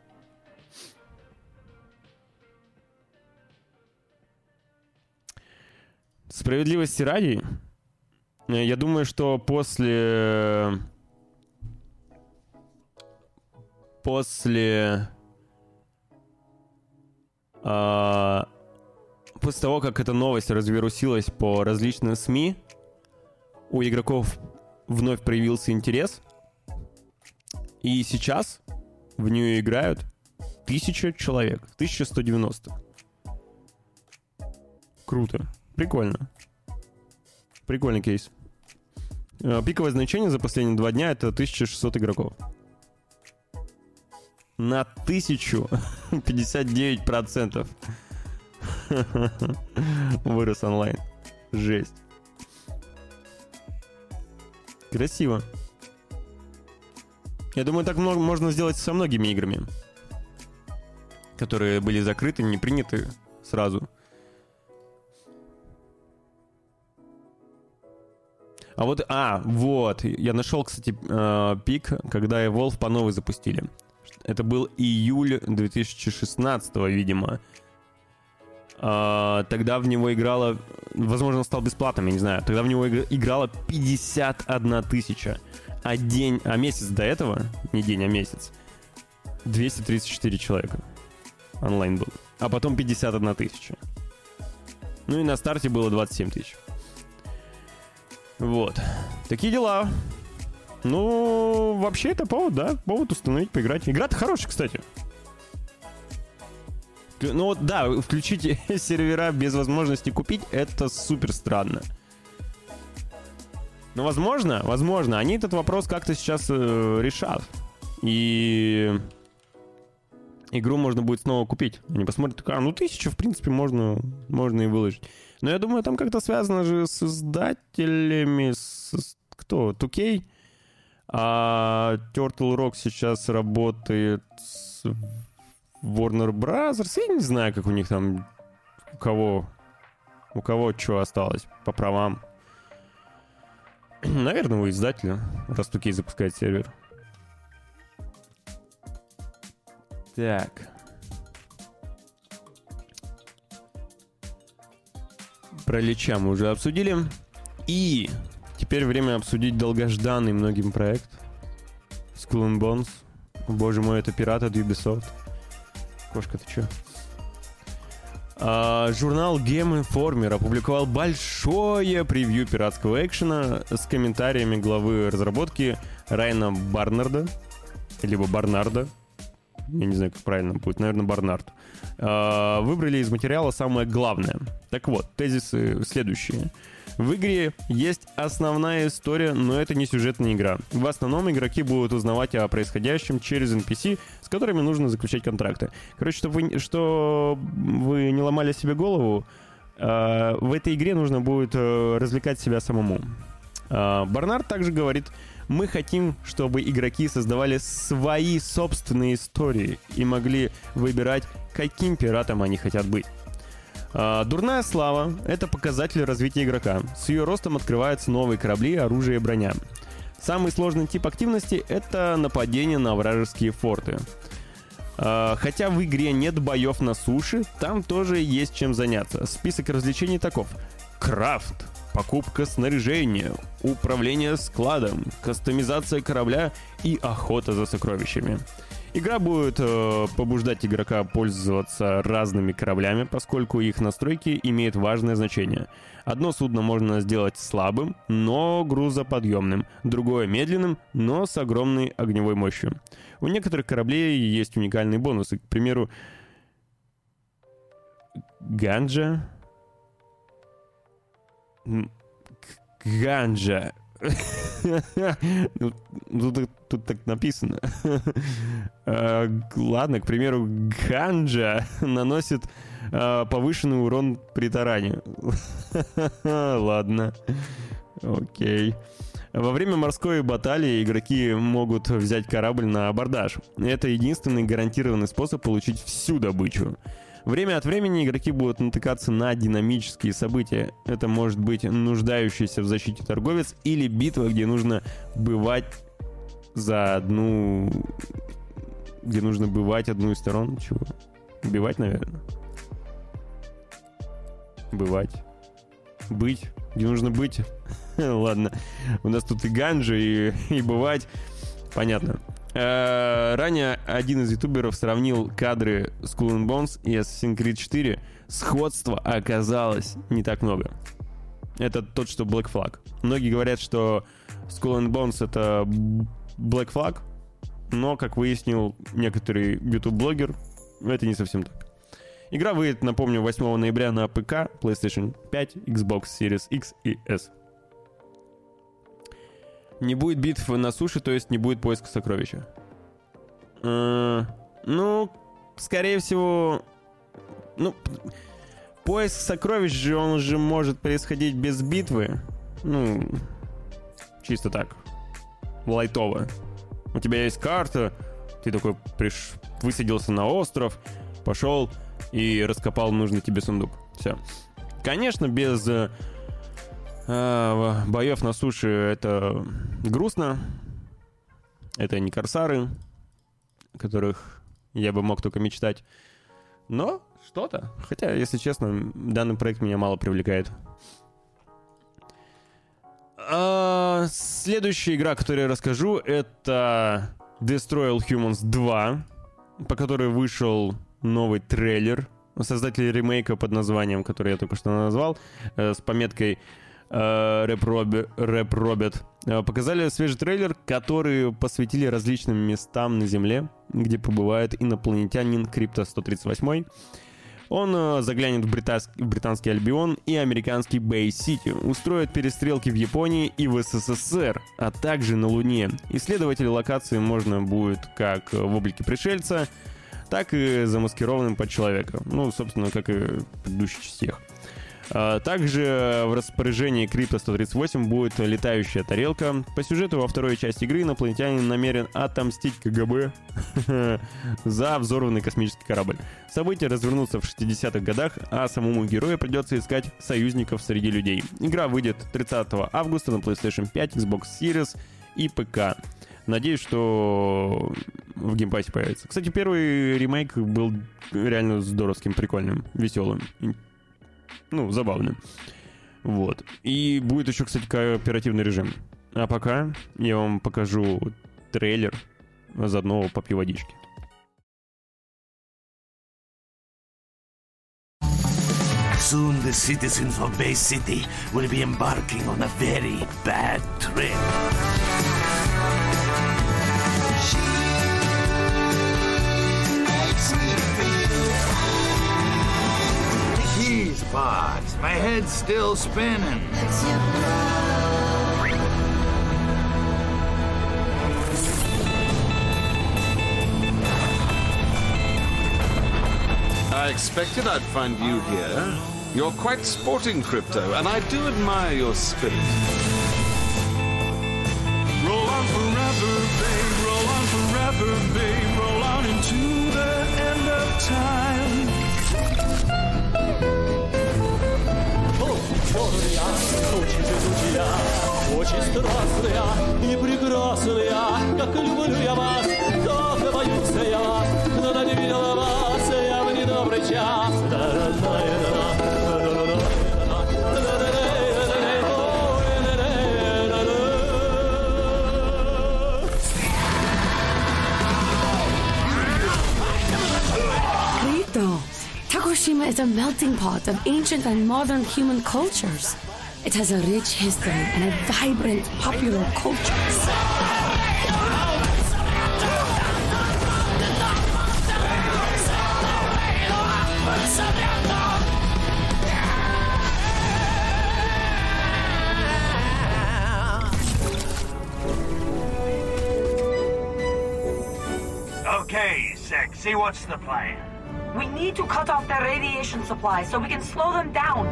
Справедливости ради, Э, я думаю, что после... После... А, после того, как эта новость развирусилась по различным СМИ, у игроков вновь проявился интерес. И сейчас в нее играют тысяча человек. 1190. Круто. Прикольно. Прикольный кейс. Э, пиковое значение за последние два дня это 1600 игроков. На 1059 процентов вырос онлайн. Жесть. Красиво. Я думаю, так много можно сделать со многими играми, которые были закрыты, не приняты сразу. А вот, а, вот, я нашел, кстати, э, пик, когда Evolve по новой запустили. Это был июль 2016, видимо. А, тогда в него играло, возможно, стал бесплатным, я не знаю. Тогда в него играло 51 тысяча. А день, а месяц до этого, не день, а месяц, 234 человека онлайн был. А потом 51 тысяча. Ну и на старте было 27 тысяч. Вот. Такие дела. Ну, вообще это повод, да, повод установить, поиграть. Игра-то хорошая, кстати. Ну вот, да, включить сервера без возможности купить, это супер странно. Но возможно, возможно, они этот вопрос как-то сейчас э, решат. И игру можно будет снова купить. Они посмотрят, а, ну тысячу, в принципе, можно, можно и выложить. Но я думаю, там как-то связано же с издателями, с, кто, 2K? А Turtle Rock сейчас работает с Warner Brothers. Я не знаю, как у них там, у кого, у кого что осталось по правам. Наверное, у издателя, раз 2K запускает сервер. Так. Про Лича мы уже обсудили. И теперь время обсудить долгожданный многим проект. Skull and Bones. Боже мой, это пират от Ubisoft. Кошка, ты чё? А, журнал Game Informer опубликовал большое превью пиратского экшена с комментариями главы разработки Райна Барнарда, либо Барнарда, я не знаю, как правильно будет, наверное, Барнард, выбрали из материала самое главное. Так вот, тезисы следующие. В игре есть основная история, но это не сюжетная игра. В основном игроки будут узнавать о происходящем через NPC, с которыми нужно заключать контракты. Короче, чтобы вы, что вы не ломали себе голову, э, в этой игре нужно будет э, развлекать себя самому. Э, Барнард также говорит, мы хотим, чтобы игроки создавали свои собственные истории и могли выбирать, каким пиратом они хотят быть. А, дурная слава — это показатель развития игрока. С ее ростом открываются новые корабли, оружие и броня. Самый сложный тип активности — это нападение на вражеские форты. А, хотя в игре нет боев на суше, там тоже есть чем заняться. Список развлечений таков. Крафт, покупка снаряжения, управление складом, кастомизация корабля и охота за сокровищами. Игра будет э, побуждать игрока пользоваться разными кораблями, поскольку их настройки имеют важное значение. Одно судно можно сделать слабым, но грузоподъемным, другое медленным, но с огромной огневой мощью. У некоторых кораблей есть уникальные бонусы. К примеру, Ганджа Ганджа. ну, тут, тут так написано. А, ладно, к примеру, ганджа наносит а, повышенный урон при таране. Ладно. Окей. Во время морской баталии игроки могут взять корабль на абордаж. Это единственный гарантированный способ получить всю добычу. Время от времени игроки будут натыкаться на динамические события. Это может быть нуждающийся в защите торговец или битва, где нужно бывать за одну... Где нужно бывать одну из сторон. Чего? Убивать, наверное. Бывать. Быть. Где нужно быть. Ладно. У нас тут и ганджа, и, и бывать. Понятно. Э, ранее один из ютуберов сравнил кадры Skull and Bones и Assassin's Creed 4. Сходства оказалось не так много. Это тот, что Black Flag. Многие говорят, что Skull and Bones это Black Flag, но, как выяснил некоторый YouTube-блогер, это не совсем так. Игра выйдет, напомню, 8 ноября на ПК, PlayStation 5, Xbox Series X и S. Не будет битв на суше, то есть не будет поиска сокровища. Э, ну, скорее всего... Ну, поиск сокровищ же, он же может происходить без битвы. Ну, чисто так. Лайтово. У тебя есть карта, ты такой приш... высадился на остров, пошел и раскопал нужный тебе сундук. Все. Конечно, без э, боев на суше это грустно. Это не корсары, которых я бы мог только мечтать. Но что-то. Хотя, если честно, данный проект меня мало привлекает. А, следующая игра, которую я расскажу, это Destroy All Humans 2, по которой вышел новый трейлер. Создатели ремейка под названием, который я только что назвал, э, с пометкой Reprobed, показали свежий трейлер, который посвятили различным местам на Земле, где побывает инопланетянин Крипто 138 он э, заглянет в, британский, в британский Альбион и американский Бэй-Сити, устроит перестрелки в Японии и в СССР, а также на Луне. Исследователь локации можно будет как в облике пришельца, так и замаскированным под человека. Ну, собственно, как и в предыдущих частях. А, также в распоряжении Крипто 138 будет летающая тарелка. По сюжету во второй части игры инопланетянин намерен отомстить КГБ за взорванный космический корабль. События развернутся в 60-х годах, а самому герою придется искать союзников среди людей. Игра выйдет 30 августа на PlayStation 5, Xbox Series и ПК. Надеюсь, что в Game Pass е появится. Кстати, первый ремейк был реально здоровским, прикольным, веселым ну, забавно. Вот. И будет еще, кстати, кооперативный режим. А пока я вам покажу трейлер, а заодно попью водички. Soon the citizens of Bay City will be embarking on a very bad trip. Spots. My head's still spinning. I expected I'd find you here. You're quite sporting, Crypto, and I do admire your spirit. Roll on forever, babe, roll on forever, babe, roll on into the end of time. Черная, очень жестокая, очень страстная и прекрасная, как люблю я вас, как боюсь я вас, но не видела вас я в недобрый час. Takushima is a melting pot of ancient and modern human cultures. It has a rich history and a vibrant popular culture. Okay, sexy, what's the plan? We need to cut off their radiation supply so we can slow them down.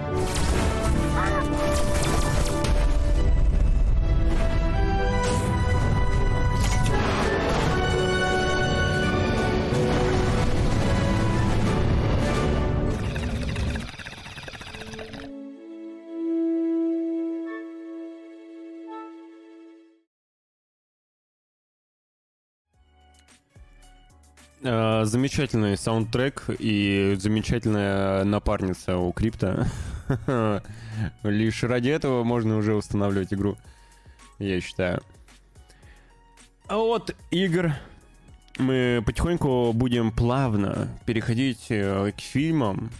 Замечательный саундтрек и замечательная напарница у Крипта. Лишь ради этого можно уже устанавливать игру, я считаю. А вот игр мы потихоньку будем плавно переходить э, к фильмам,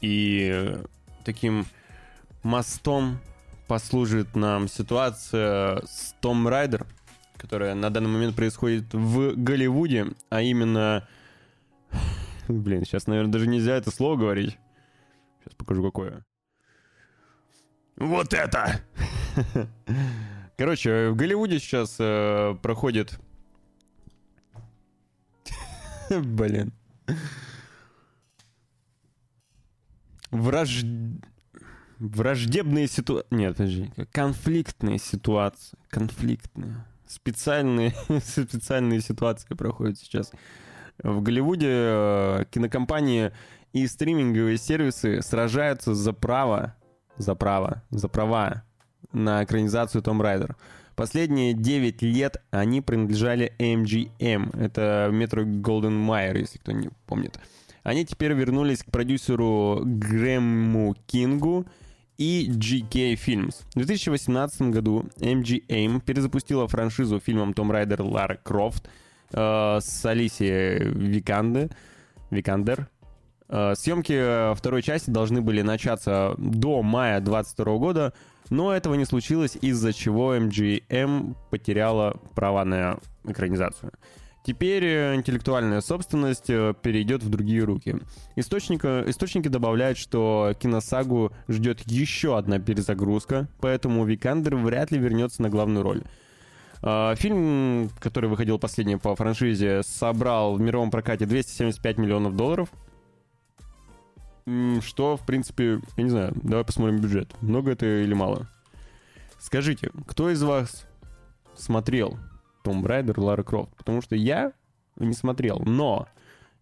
и таким мостом послужит нам ситуация с Том Райдер — которая на данный момент происходит в Голливуде, а именно... Блин, сейчас, наверное, даже нельзя это слово говорить. Сейчас покажу, какое. Вот это! Короче, в Голливуде сейчас э, проходит... Блин. Враж... Враждебные ситуации... Нет, подожди. Конфликтные ситуации. Конфликтные специальные, специальные ситуации проходят сейчас. В Голливуде э, кинокомпании и стриминговые сервисы сражаются за право, за право, за права на экранизацию Том Райдер. Последние 9 лет они принадлежали MGM. Это Metro Golden Mayer, если кто не помнит. Они теперь вернулись к продюсеру Грэму Кингу и GK Films. В 2018 году MGM перезапустила франшизу фильмом Том Райдер Лара Крофт э, с Алисией Виканде, Викандер. Э, Съемки э, второй части должны были начаться до мая 22 года, но этого не случилось, из-за чего MGM потеряла права на экранизацию. Теперь э, интеллектуальная собственность э, перейдет в другие руки. Источника, источники добавляют, что киносагу ждет еще одна перезагрузка, поэтому Викандер вряд ли вернется на главную роль. А, Фильм, который выходил последний по франшизе, собрал в мировом прокате 275 миллионов долларов. Что, в принципе, я не знаю, давай посмотрим бюджет. Много это или мало? Скажите, кто из вас смотрел Tomb Raider, Лара Крофт? Потому что я не смотрел, но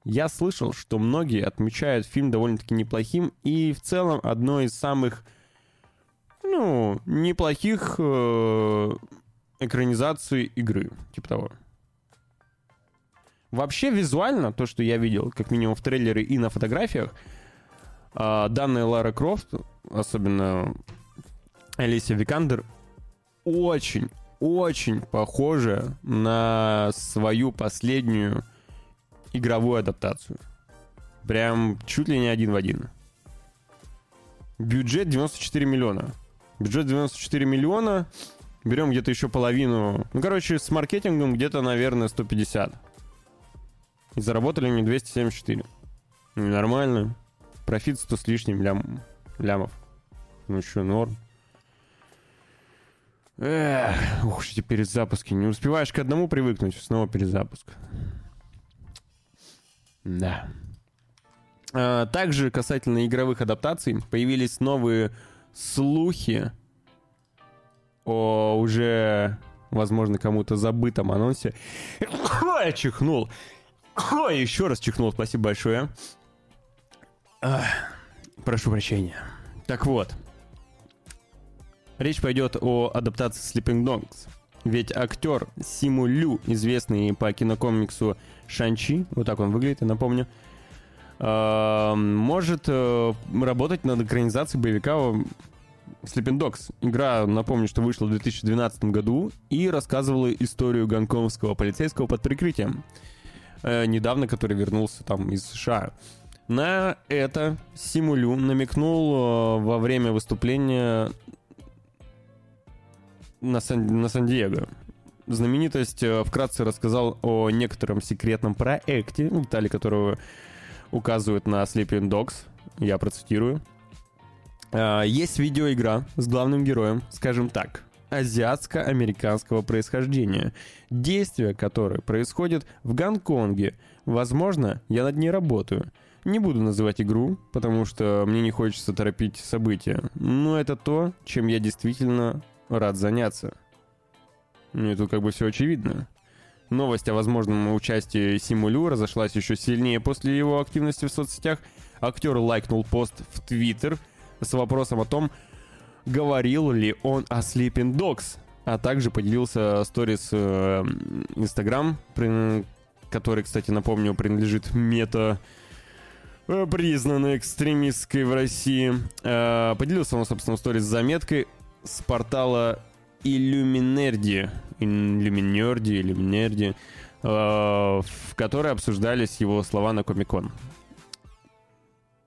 я слышал, что многие отмечают фильм довольно-таки неплохим и в целом одной из самых, ну, неплохих э, экранизаций игры, типа того. Вообще визуально, то, что я видел, как минимум в трейлере и на фотографиях, а, данная Лара Крофт, особенно Алисия Викандер, очень, очень похожа на свою последнюю игровую адаптацию. Прям чуть ли не один в один. Бюджет 94 миллиона. Бюджет 94 миллиона. Берем где-то еще половину. Ну, короче, с маркетингом где-то, наверное, 150. И заработали они 274. Нормально. Профит 100 с лишним лям, лямов. Ну что, норм. Эх, ух, эти перезапуски. Не успеваешь к одному привыкнуть, снова перезапуск. Да. А, Также касательно игровых адаптаций появились новые слухи о уже, возможно, кому-то забытом анонсе. Я чихнул. Еще раз чихнул, спасибо большое. Прошу прощения. Так вот. Речь пойдет о адаптации Sleeping Dogs. Ведь актер Симу Лю, известный по кинокомиксу Шанчи, вот так он выглядит, я напомню, э, может э, работать над экранизацией боевика Sleeping Dogs. Игра, напомню, что вышла в 2012 году и рассказывала историю гонконгского полицейского под прикрытием, э, недавно который вернулся там из США. На это Симулю намекнул э, во время выступления на, Сан- на Сан-Диего. Знаменитость э, вкратце рассказал о некотором секретном проекте, детали которого указывают на Sleeping Dogs. Я процитирую. А, Есть видеоигра с главным героем, скажем так, азиатско-американского происхождения, действие которой происходит в Гонконге. Возможно, я над ней работаю. Не буду называть игру, потому что мне не хочется торопить события, но это то, чем я действительно рад заняться. Ну и тут как бы все очевидно. Новость о возможном участии Симулю разошлась еще сильнее после его активности в соцсетях. Актер лайкнул пост в Твиттер с вопросом о том, говорил ли он о Sleeping Dogs, а также поделился сторис э, при- который, кстати, напомню, принадлежит мета э, признанной экстремистской в России. Э, Поделился он, собственно, сторис с заметкой с портала Illuminerdi, Illuminerdi, Illuminerdi, э, в которой обсуждались его слова на Комикон.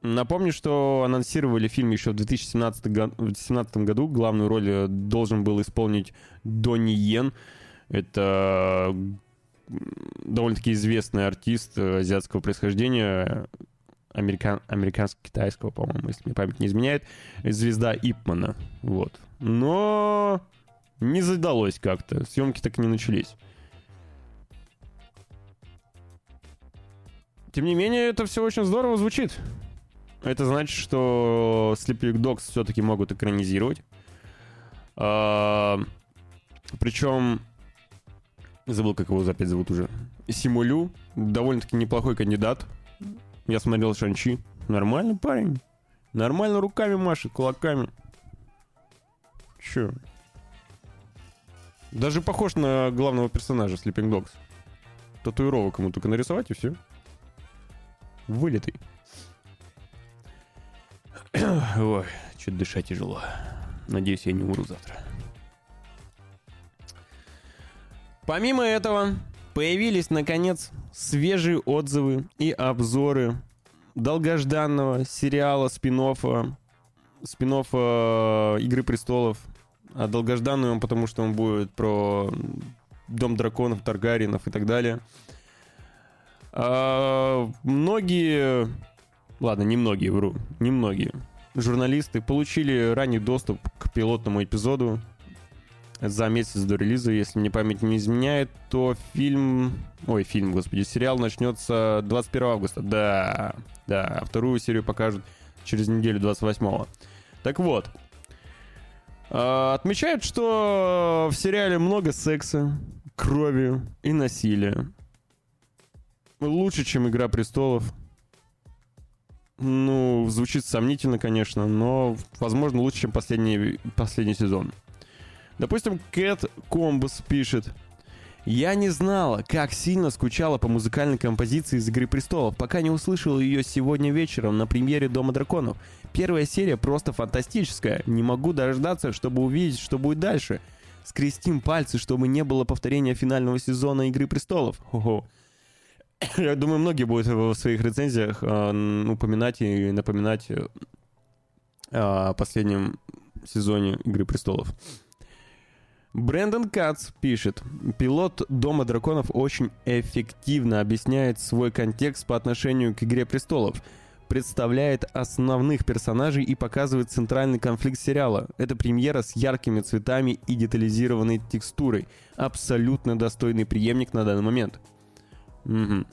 Напомню, что анонсировали фильм еще в 2017 го- в 2017 году. Главную роль э, должен был исполнить Донни Йен. Это довольно-таки известный артист э, азиатского происхождения, американ, американско-китайского, по-моему, если мне память не изменяет, звезда Ипмана. Вот. Но не задалось как-то. Съемки так и не начались. Тем не менее, это все очень здорово звучит. Это значит, что Sleeping Dogs все-таки могут экранизировать. А, причем, забыл, как его опять зовут уже. Симулю, довольно-таки неплохой кандидат. Я смотрел Шанчи. Нормальный парень. Нормально руками машет, кулаками. Че? Даже похож на главного персонажа Sleeping Dogs. Татуировок ему только нарисовать и все. Вылитый. Ой, что-то дышать тяжело. Надеюсь, я не умру завтра. Помимо этого, появились, наконец, свежие отзывы и обзоры долгожданного сериала спин спин Игры престолов. А долгожданный он, потому что он будет про Дом драконов, Таргариенов и так далее. А, многие, ладно, не многие, вру, не многие журналисты получили ранний доступ к пилотному эпизоду за месяц до релиза. Если мне память не изменяет, то фильм... Ой, фильм, господи, сериал начнется 21 августа. Да, да, вторую серию покажут через неделю 28-го. Так вот, а, отмечают, что в сериале много секса, крови и насилия. Лучше, чем «Игра престолов». Ну, звучит сомнительно, конечно, но, возможно, лучше, чем последний, последний сезон. Допустим, Кэт Комбус пишет. Я не знала, как сильно скучала по музыкальной композиции из «Игры престолов», пока не услышала ее сегодня вечером на премьере «Дома драконов». Первая серия просто фантастическая. Не могу дождаться, чтобы увидеть, что будет дальше. Скрестим пальцы, чтобы не было повторения финального сезона «Игры престолов». Хо-хо. Я думаю, многие будут в своих рецензиях э, упоминать и напоминать э, о последнем сезоне «Игры престолов». Брэндон Кац пишет, пилот Дома драконов очень эффективно объясняет свой контекст по отношению к Игре престолов, представляет основных персонажей и показывает центральный конфликт сериала. Это премьера с яркими цветами и детализированной текстурой. Абсолютно достойный преемник на данный момент. Угу.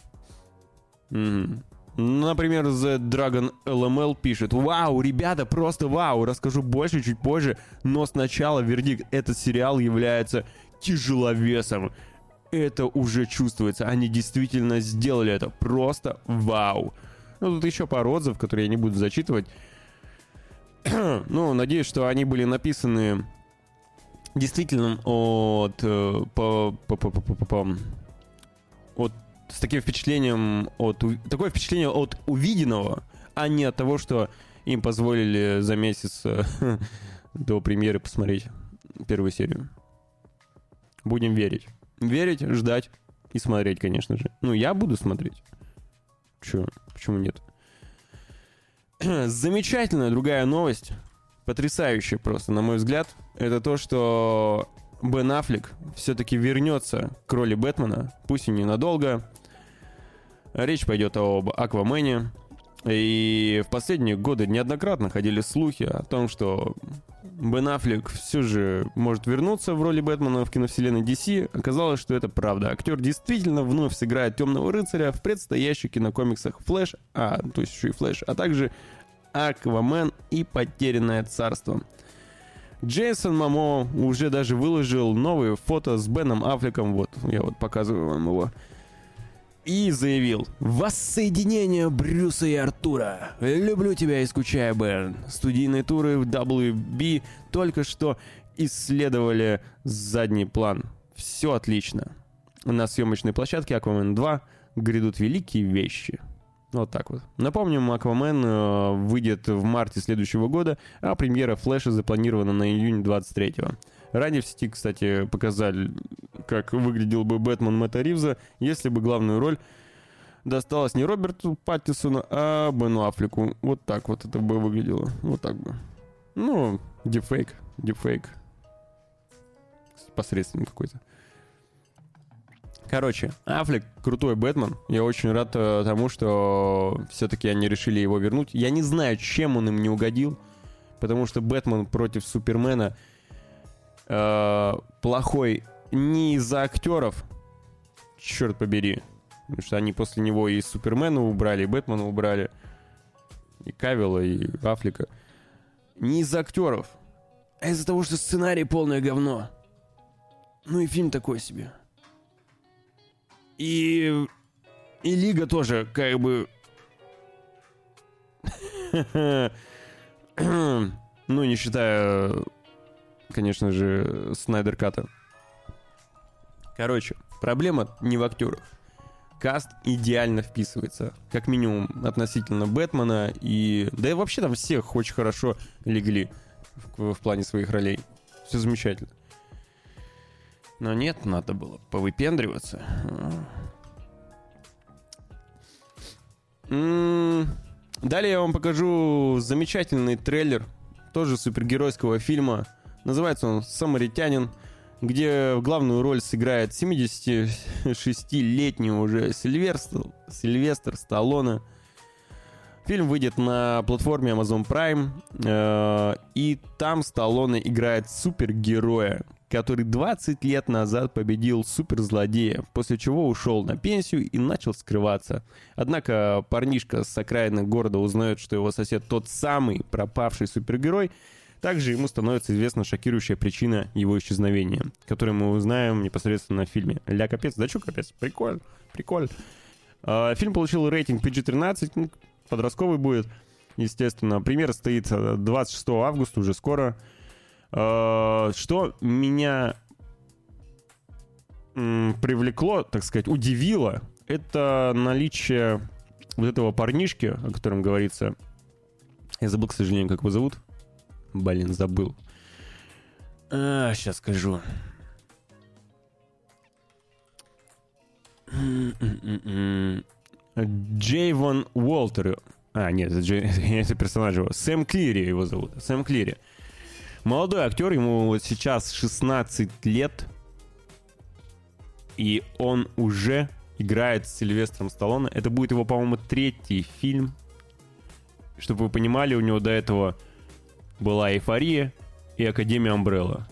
Угу. Например, The Dragon LML пишет «Вау, ребята, просто вау! Расскажу больше чуть позже, но сначала вердикт. Этот сериал является тяжеловесом. Это уже чувствуется. Они действительно сделали это. Просто вау!» Ну, тут еще пару отзывов, которые я не буду зачитывать. ну, надеюсь, что они были написаны действительно от, э, по, по, по, по, по, по, с таким впечатлением от... Такое впечатление от увиденного, а не от того, что им позволили за месяц э, до премьеры посмотреть первую серию. Будем верить. Верить, ждать и смотреть, конечно же. Ну, я буду смотреть. Чё? Почему нет? Замечательная другая новость. Потрясающая просто, на мой взгляд. Это то, что Бен Аффлек все-таки вернется к роли Бэтмена. Пусть и ненадолго. Речь пойдет об Аквамене. И в последние годы неоднократно ходили слухи о том, что Бен Аффлек все же может вернуться в роли Бэтмена в киновселенной DC. Оказалось, что это правда. Актер действительно вновь сыграет Темного Рыцаря в предстоящих кинокомиксах Флэш, а, то есть еще и Флэш, а также Аквамен и Потерянное Царство. Джейсон Мамо уже даже выложил новые фото с Беном Аффлеком. Вот, я вот показываю вам его и заявил «Воссоединение Брюса и Артура! Люблю тебя и скучаю, Бен!» Студийные туры в WB только что исследовали задний план. Все отлично. На съемочной площадке Aquaman 2 грядут великие вещи. Вот так вот. Напомним, Аквамен э, выйдет в марте следующего года, а премьера Флэша запланирована на июнь 23-го. Ранее в сети, кстати, показали, как выглядел бы Бэтмен Мэтта Ривза, если бы главную роль досталась не Роберту Паттисону, а Бену Аффлеку. Вот так вот это бы выглядело. Вот так бы. Ну, дипфейк, дипфейк. Посредственный какой-то. Короче, Аффлек крутой Бэтмен. Я очень рад э, тому, что все-таки они решили его вернуть. Я не знаю, чем он им не угодил, потому что Бэтмен против Супермена э, плохой не из-за актеров, черт побери, потому что они после него и Супермена убрали, и Бэтмена убрали, и Кавилла, и Афлика. Не из-за актеров, а из-за того, что сценарий полное говно. Ну и фильм такой себе. И... И Лига тоже, как бы... ну, не считая конечно же, Снайдер Ката. Короче, проблема не в актерах. Каст идеально вписывается. Как минимум относительно Бэтмена и... Да и вообще там всех очень хорошо легли в, в плане своих ролей. Все замечательно. Но нет, надо было повыпендриваться. М-м, Далее я вам покажу замечательный трейлер, тоже супергеройского фильма. Называется он «Самаритянин», где главную роль сыграет 76-летний уже Сильвестр, Сильвестр Сталлоне. Фильм выйдет на платформе Amazon Prime, э, и там Сталлоне играет супергероя, который 20 лет назад победил суперзлодея, после чего ушел на пенсию и начал скрываться. Однако парнишка с окраины города узнает, что его сосед тот самый пропавший супергерой. Также ему становится известна шокирующая причина его исчезновения, которую мы узнаем непосредственно в фильме. Ля, капец, да что капец? Прикольно, прикольно. А, Фильм получил рейтинг PG-13, ну, подростковый будет, естественно. Премьера стоит э, 26 августа, уже скоро. Э, Что меня привлекло, так сказать, удивило, это наличие вот этого парнишки, о котором говорится. Я забыл, к сожалению, как его зовут. Блин, забыл. А, сейчас скажу. Джейвон Уолтер. А, нет, это, Джей- это персонаж его. Сэм Клири его зовут. Сэм Клири. Молодой актер, ему вот сейчас 16 лет. И он уже играет с Сильвестром Сталлоне. Это будет его, по-моему, третий фильм. Чтобы вы понимали, у него до этого была «Эйфория» и «Академия Амбрелла».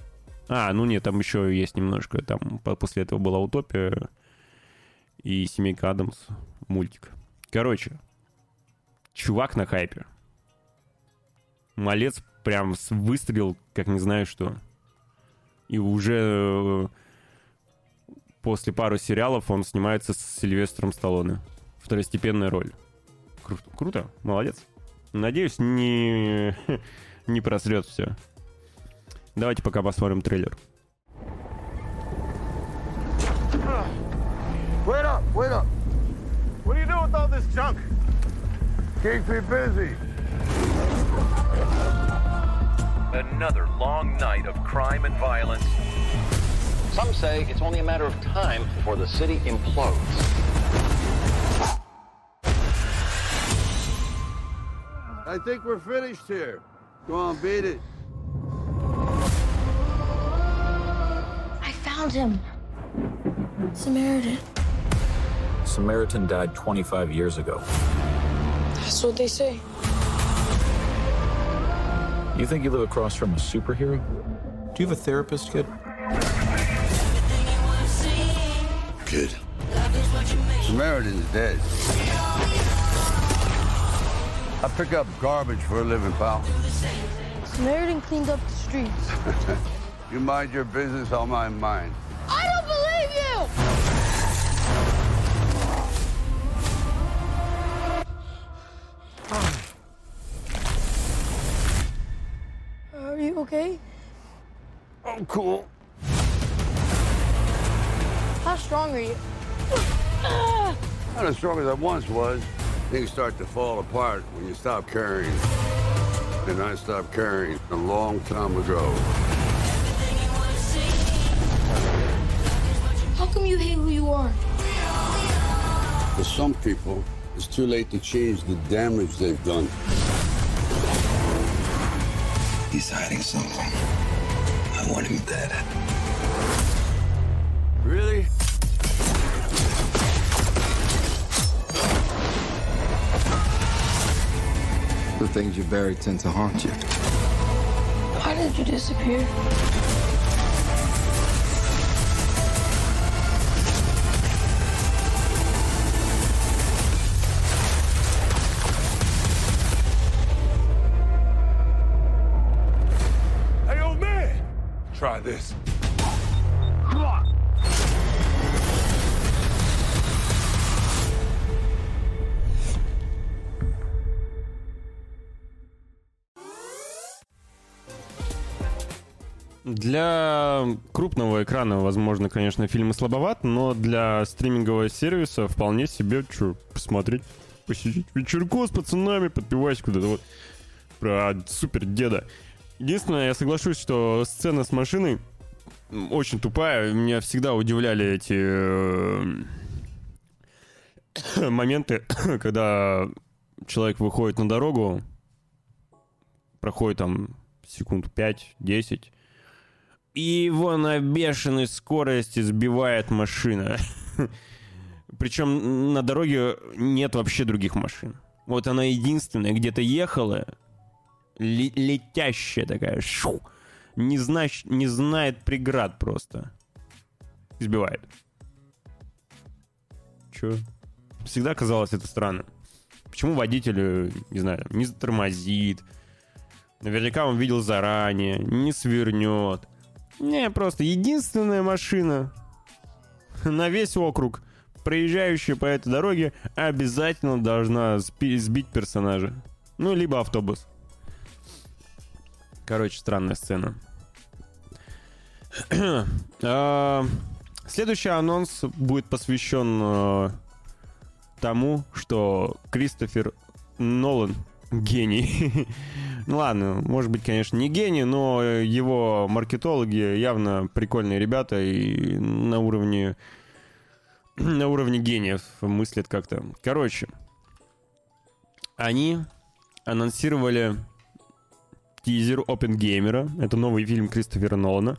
А, ну нет, там еще есть немножко. Там по- после этого была «Утопия» и «Семейка Адамс» мультик. Короче, чувак на хайпе. Малец прям выстрелил, как не знаю что. И уже э, после пары сериалов он снимается с Сильвестром Сталлоне. Второстепенная роль. Кру- круто, молодец. Надеюсь, не, не просрет все. Давайте пока посмотрим трейлер. Wait up, wait up. What do you do with all this junk? Keeps me busy. Another long night of crime and violence. Some say it's only a matter of time before the city implodes. I think we're finished here. Go on, beat it. I found him. Samaritan. Samaritan died 25 years ago. That's what they say. You think you live across from a superhero? Do you have a therapist, kid? Kid. Samaritan's dead. I pick up garbage for a living, pal. Samaritan cleaned up the streets. You mind your business, I'll mind mine. I don't believe you! Are you okay? I'm cool. How strong are you? Not as strong as I once was. Things start to fall apart when you stop caring. And I stopped caring a long time ago. How come you hate who you are? For some people, it's too late to change the damage they've done. He's hiding something. I want him dead. Really? The things you bury tend to haunt you. Why did you disappear? Hey, old man! Try this. Для крупного экрана, возможно, конечно, фильмы слабоват, но для стримингового сервиса вполне себе, что, посмотреть, посидеть вечерку с пацанами, подпивать куда-то вот про супер деда. Единственное, я соглашусь, что сцена с машиной очень тупая. Меня всегда удивляли эти э, моменты, когда человек выходит на дорогу, проходит там секунд 5-10, и его на бешеной скорости сбивает машина. Причем на дороге нет вообще других машин. Вот она единственная где-то ехала, ле- летящая такая, шу, не, знач, не знает преград просто. Избивает. Чё? Всегда казалось это странно. Почему водитель, э, не знаю, не затормозит? Наверняка он видел заранее, не свернет. Не, просто единственная машина на весь округ, проезжающая по этой дороге, обязательно должна сбить персонажа. Ну, либо автобус. Короче, странная сцена. А, Следующий анонс будет посвящен э, тому, что Кристофер Нолан гений. ну ладно, может быть, конечно, не гений, но его маркетологи явно прикольные ребята и на уровне на уровне гениев мыслят как-то. Короче, они анонсировали тизер Опенгеймера. Это новый фильм Кристофера Нолана.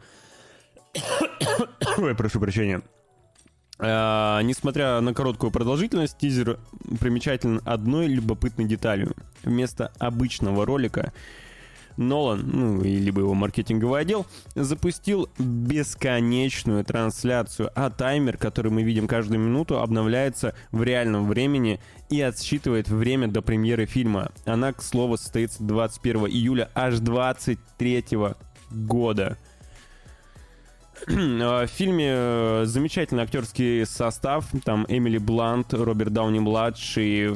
Ой, прошу прощения. А, несмотря на короткую продолжительность, тизер примечателен одной любопытной деталью. Вместо обычного ролика Нолан, ну, либо его маркетинговый отдел, запустил бесконечную трансляцию, а таймер, который мы видим каждую минуту, обновляется в реальном времени и отсчитывает время до премьеры фильма. Она, к слову, состоится 21 июля аж 23 года. В фильме э, замечательный актерский состав. Там Эмили Блант, Роберт Дауни-младший,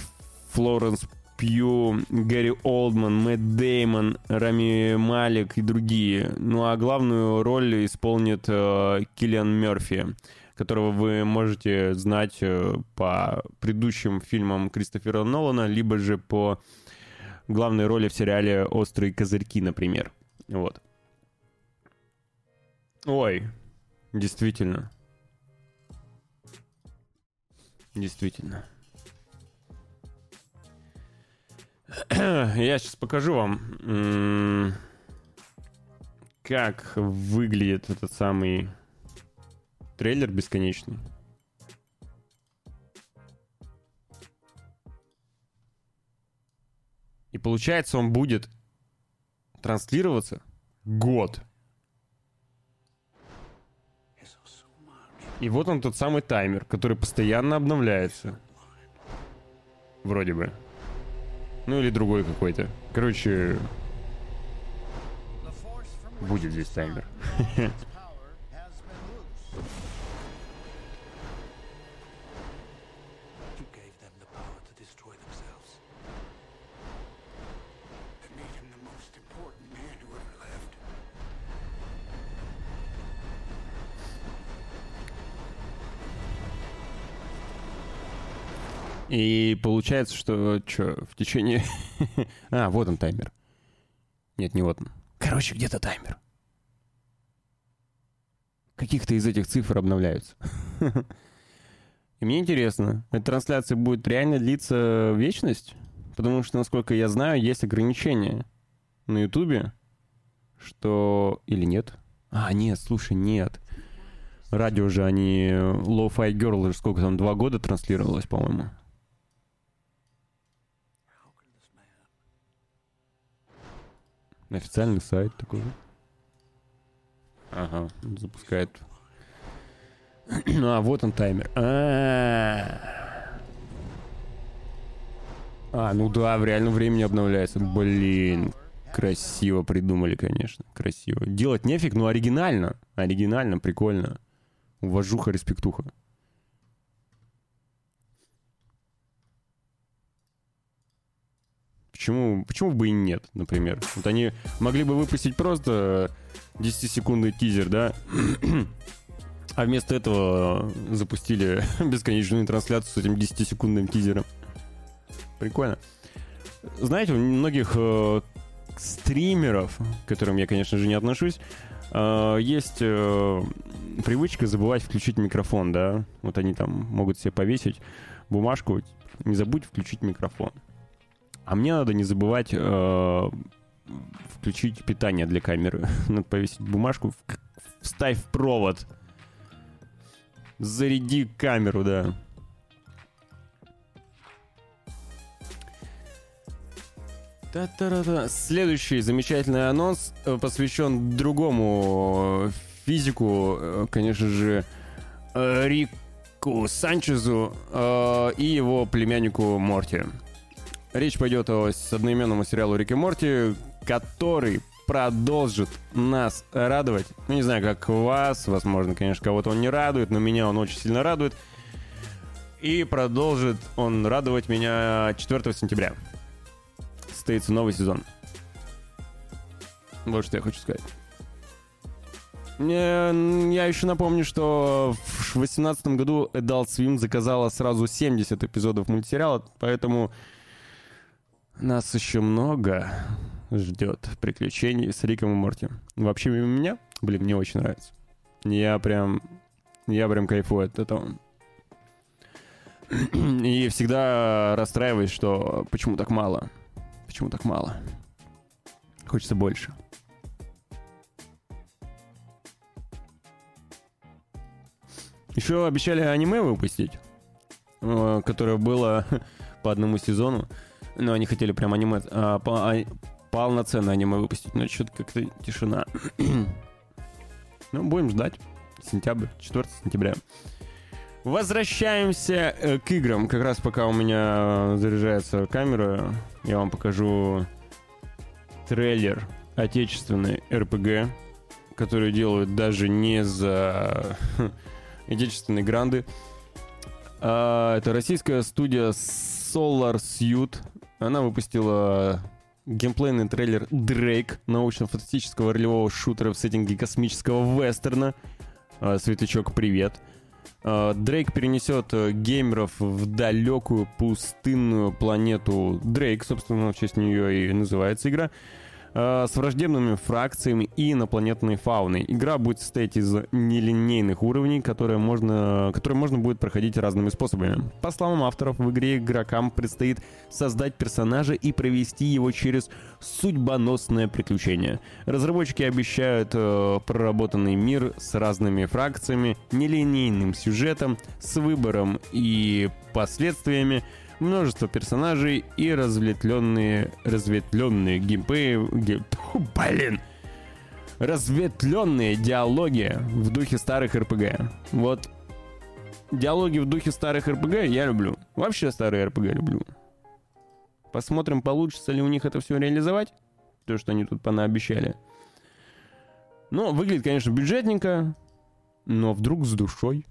Флоренс Пью, Гэри Олдман, Мэтт Деймон, Рами Малик и другие. Ну а главную роль исполнит э, Киллиан Мерфи, которого вы можете знать э, по предыдущим фильмам Кристофера Нолана, либо же по главной роли в сериале «Острые козырьки», например. Вот. Ой, действительно. Действительно. Я сейчас покажу вам, как выглядит этот самый трейлер бесконечный. И получается, он будет транслироваться год. И вот он тот самый таймер, который постоянно обновляется. Вроде бы. Ну или другой какой-то. Короче, будет здесь таймер. И получается, что что, в течение... а, вот он таймер. Нет, не вот он. Короче, где-то таймер. Каких-то из этих цифр обновляются. И мне интересно, эта трансляция будет реально длиться вечность? Потому что, насколько я знаю, есть ограничения на Ютубе, что... Или нет? А, нет, слушай, нет. Радио же они... Low-Fi Girl же сколько там, два года транслировалось, по-моему. Официальный сайт такой. Ага, запускает. А, вот он таймер. А, А, ну да, в реальном времени обновляется. Блин, красиво придумали, конечно. Красиво. Делать нефиг, но оригинально. Оригинально, прикольно. Уважуха, респектуха. Почему, почему бы и нет, например? Вот они могли бы выпустить просто 10-секундный тизер, да? А вместо этого запустили бесконечную трансляцию с этим 10-секундным тизером. Прикольно. Знаете, у многих э, стримеров, к которым я, конечно же, не отношусь, э, есть э, привычка забывать включить микрофон, да? Вот они там могут себе повесить бумажку, не забудь включить микрофон. А мне надо не забывать э, включить питание для камеры. Надо повесить бумажку, вставь в провод. Заряди камеру, да. Та-та-та-та. Следующий замечательный анонс э, посвящен другому э, физику, э, конечно же, Рику Санчезу и его племяннику Морти. Речь пойдет о с одноименному сериалу Рик и Морти, который продолжит нас радовать. Ну, не знаю, как вас, возможно, конечно, кого-то он не радует, но меня он очень сильно радует. И продолжит он радовать меня 4 сентября. Состоится новый сезон. Вот что я хочу сказать. Я еще напомню, что в 2018 году Adult Swim заказала сразу 70 эпизодов мультсериала, поэтому нас еще много ждет приключений с Риком и Морти. Вообще, мимо меня, блин, мне очень нравится. Я прям, я прям кайфую от этого. И всегда расстраиваюсь, что почему так мало. Почему так мало? Хочется больше. Еще обещали аниме выпустить, э, которое было по одному сезону. Но они хотели прям аниме, а, по- а- полноценное аниме выпустить. Но что-то как-то тишина. ну, будем ждать. Сентябрь, 4 сентября. Возвращаемся э, к играм. Как раз пока у меня заряжается камера, я вам покажу трейлер отечественной РПГ, который делают даже не за отечественные гранды. А, это российская студия Solar Suit. Она выпустила геймплейный трейлер Дрейк, научно-фантастического ролевого шутера в сеттинге космического вестерна. А, Светлячок, привет. А, Дрейк перенесет э, геймеров в далекую пустынную планету Дрейк, собственно, в честь нее и называется игра, а, с враждебными фракциями и инопланетной фауной. Игра будет состоять из нелинейных уровней, которые можно, которые можно будет проходить разными способами. По словам авторов, в игре игрокам предстоит создать персонажа и провести его через судьбоносное приключение. Разработчики обещают э, проработанный мир с разными фракциями, нелинейным сюжетом, с выбором и последствиями, множество персонажей и разветвленные, разветвленные геймплеи... ге- Тьфу, блин! Разветвленные диалоги в духе старых РПГ. Вот диалоги в духе старых РПГ я люблю. Вообще старые РПГ люблю. Посмотрим, получится ли у них это все реализовать. То, что они тут понаобещали. Ну, выглядит, конечно, бюджетненько, но вдруг с душой.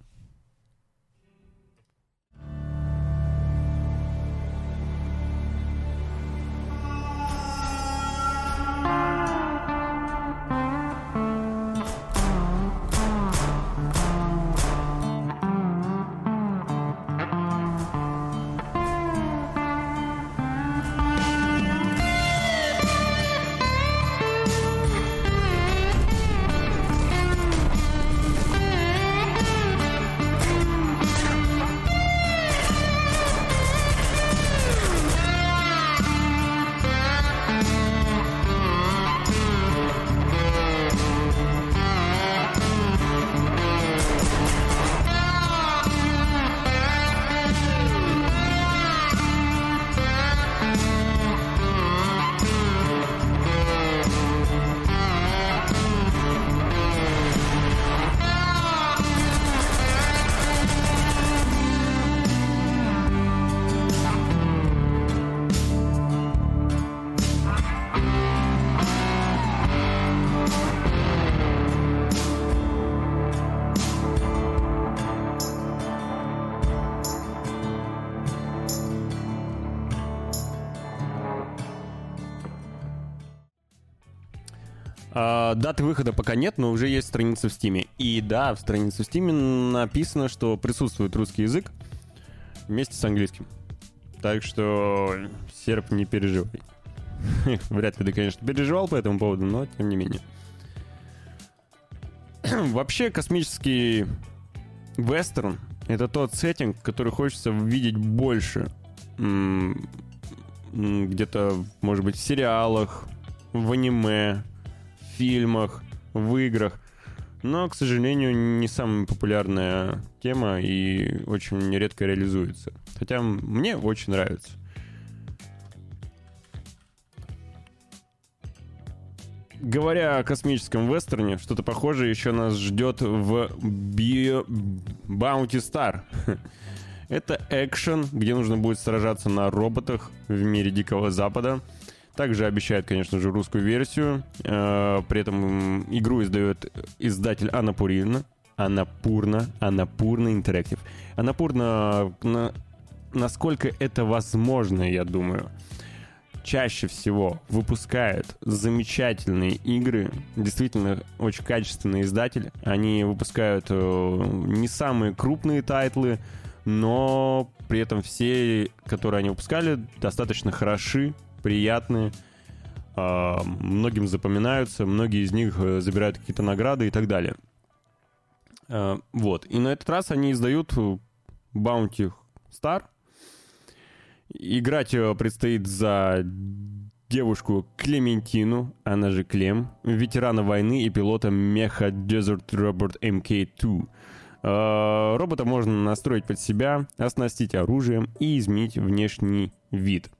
Даты выхода пока нет, но уже есть страница в Стиме. И да, в странице в Стиме написано, что присутствует русский язык вместе с английским. Так что, серп, не переживай. Вряд ли ты, конечно, переживал по этому поводу, но тем не менее. Вообще, космический вестерн — это тот сеттинг, который хочется видеть больше. Где-то, может быть, в сериалах, в аниме, фильмах, в играх. Но, к сожалению, не самая популярная тема и очень редко реализуется. Хотя мне очень нравится. Говоря о космическом вестерне, что-то похожее еще нас ждет в Bio... Bounty Star. Это экшен, где нужно будет сражаться на роботах в мире Дикого Запада. Также обещает, конечно же, русскую версию. Э, При этом игру издает издатель Анапурина. Анапурна. Анапурна Интерактив. Анапурна, на- насколько это возможно, я думаю, чаще всего выпускает замечательные игры. Действительно, очень качественный издатель. Они выпускают э, не самые крупные тайтлы, но при этом все, которые они выпускали, достаточно хороши, приятные. э, многим запоминаются, многие из них э, забирают какие-то награды и так далее. Э, вот. И на этот раз они издают э, Bounty Star. Играть э, предстоит за девушку Клементину, она же Клем, ветерана войны и пилота меха Desert Raptor MK2. Э, Робота можно настроить под себя, оснастить оружием и изменить внешний вид.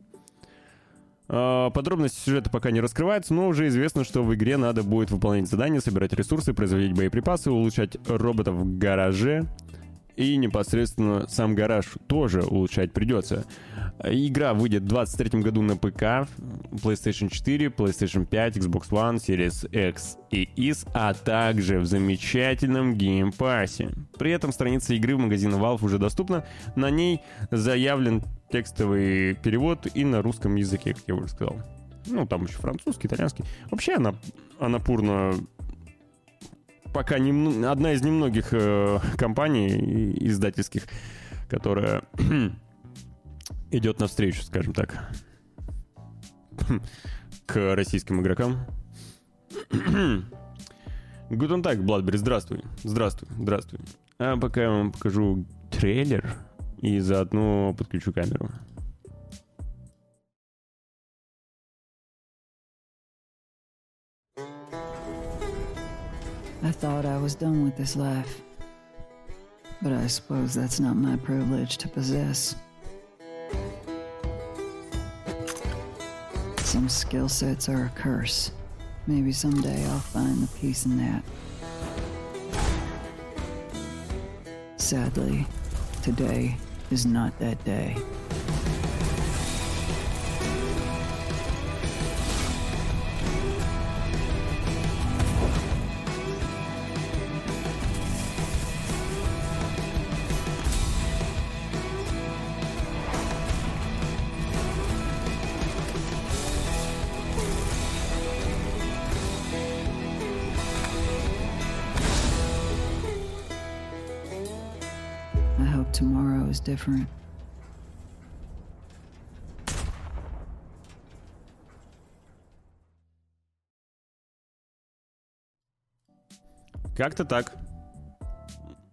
Э, Подробности сюжета пока не раскрываются, но уже известно, что в игре надо будет выполнять задания, собирать ресурсы, производить боеприпасы, улучшать роботов в гараже, и непосредственно сам гараж тоже улучшать придется. Игра выйдет в 2023 году на ПК, PlayStation 4, PlayStation 5, Xbox One, Series X и S, а также в замечательном Game Pass е. При этом страница игры в магазине Valve уже доступна. На ней заявлен текстовый перевод и на русском языке, как я уже сказал. Ну, там еще французский, итальянский. Вообще она, она пурно пока нем- одна из немногих э, компаний издательских, которая идет навстречу, скажем так, к российским игрокам. Гутен так, Бладбери, здравствуй. Здравствуй, здравствуй. А пока я вам покажу трейлер и заодно подключу камеру. I thought I was done with this life. But I suppose that's not my privilege to possess. Some skill sets are a curse. Maybe someday I'll find the peace in that. Sadly, today is not that day. Different. Как-то так.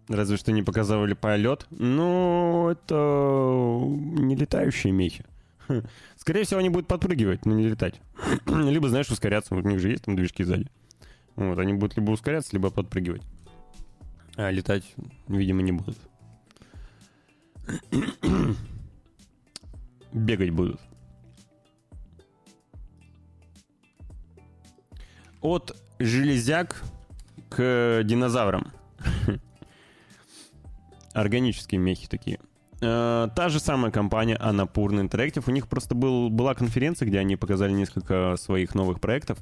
Разве что не показывали полет. Ну, это не летающие мехи. Скорее всего, они будут подпрыгивать, но не летать. либо, знаешь, ускоряться. Вот у них же есть там движки сзади. Вот, они будут либо ускоряться, либо подпрыгивать. А летать, видимо, не будут. Бегать будут. От железяк к динозаврам. Органические мехи такие. Э, Та же самая компания Annapurna Interactive. У них просто был, была конференция, где они показали несколько своих новых проектов.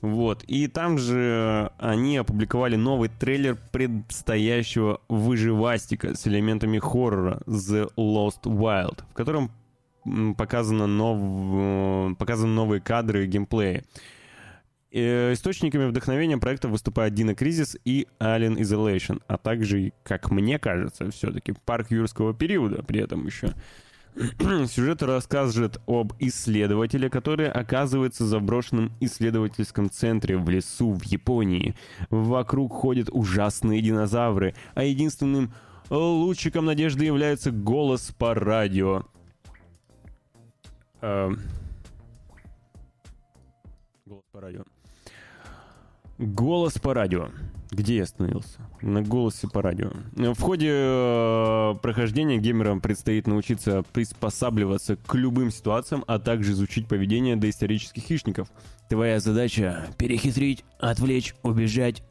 Вот. И там же они опубликовали новый трейлер предстоящего выживастика с элементами хоррора The Lost Wild, в котором показано нов... показаны новые кадры и геймплея. Э, Источниками вдохновения проекта выступают Дина Кризис и Alien Isolation, а также, как мне кажется, все-таки парк юрского периода при этом еще. Сюжет расскажет об исследователе, который оказывается в заброшенном исследовательском центре в лесу в Японии. Вокруг ходят ужасные динозавры, а единственным лучиком надежды является голос по радио. Э, голос по радио. Голос по радио. Где я остановился? На голосе по радио. В ходе э, прохождения геймерам предстоит научиться приспосабливаться к любым ситуациям, а также изучить поведение доисторических хищников. Твоя задача — перехитрить, отвлечь, убежать,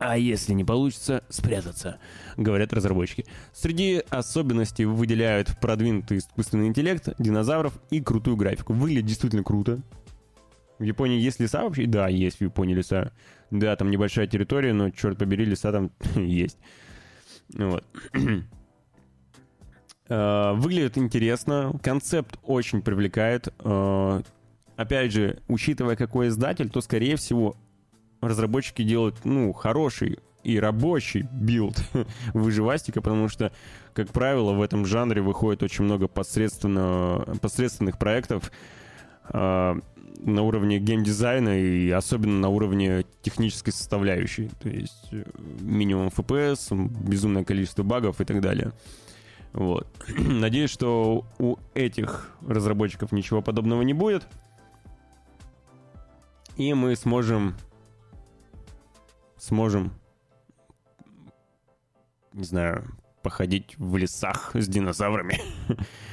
а если не получится, спрятаться, говорят разработчики. Среди особенностей выделяют продвинутый искусственный интеллект, динозавров и крутую графику. Выглядит действительно круто. В Японии есть леса вообще? Да, есть в Японии леса. Да, там небольшая территория, но, черт побери, леса там есть. Вот. Э, выглядит интересно, концепт очень привлекает. Э, опять же, учитывая какой издатель, то, скорее всего, разработчики делают, ну, хороший и рабочий билд выживастика, потому что, как правило, в этом жанре выходит очень много посредственно, посредственных проектов на уровне геймдизайна и особенно на уровне технической составляющей. То есть э, минимум FPS, безумное количество багов и так далее. Вот. Надеюсь, что у этих разработчиков ничего подобного не будет. И мы сможем сможем, не знаю, походить в лесах с динозаврами.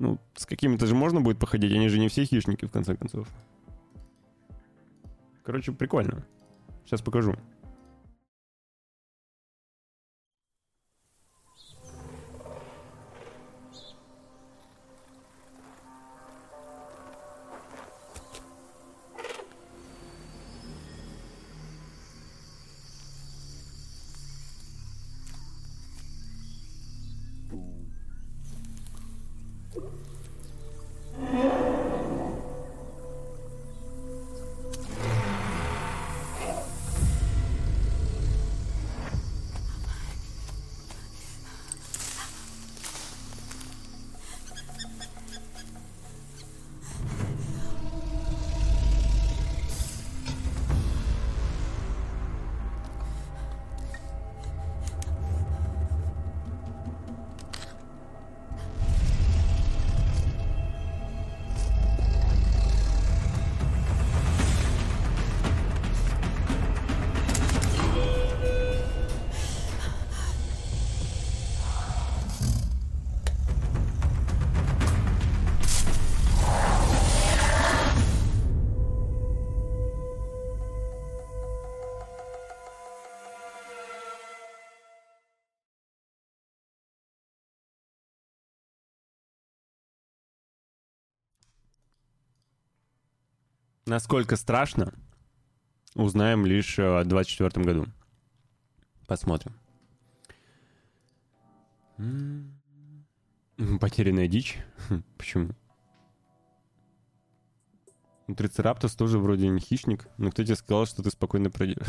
Ну, с какими-то же можно будет походить, они же не все хищники, в конце концов. Короче, прикольно. Сейчас покажу. Насколько страшно, узнаем лишь э, в 2024 году. Посмотрим. Потерянная дичь? Почему? Ну, Трицераптос тоже вроде не хищник, но кто тебе сказал, что ты спокойно пройдешь?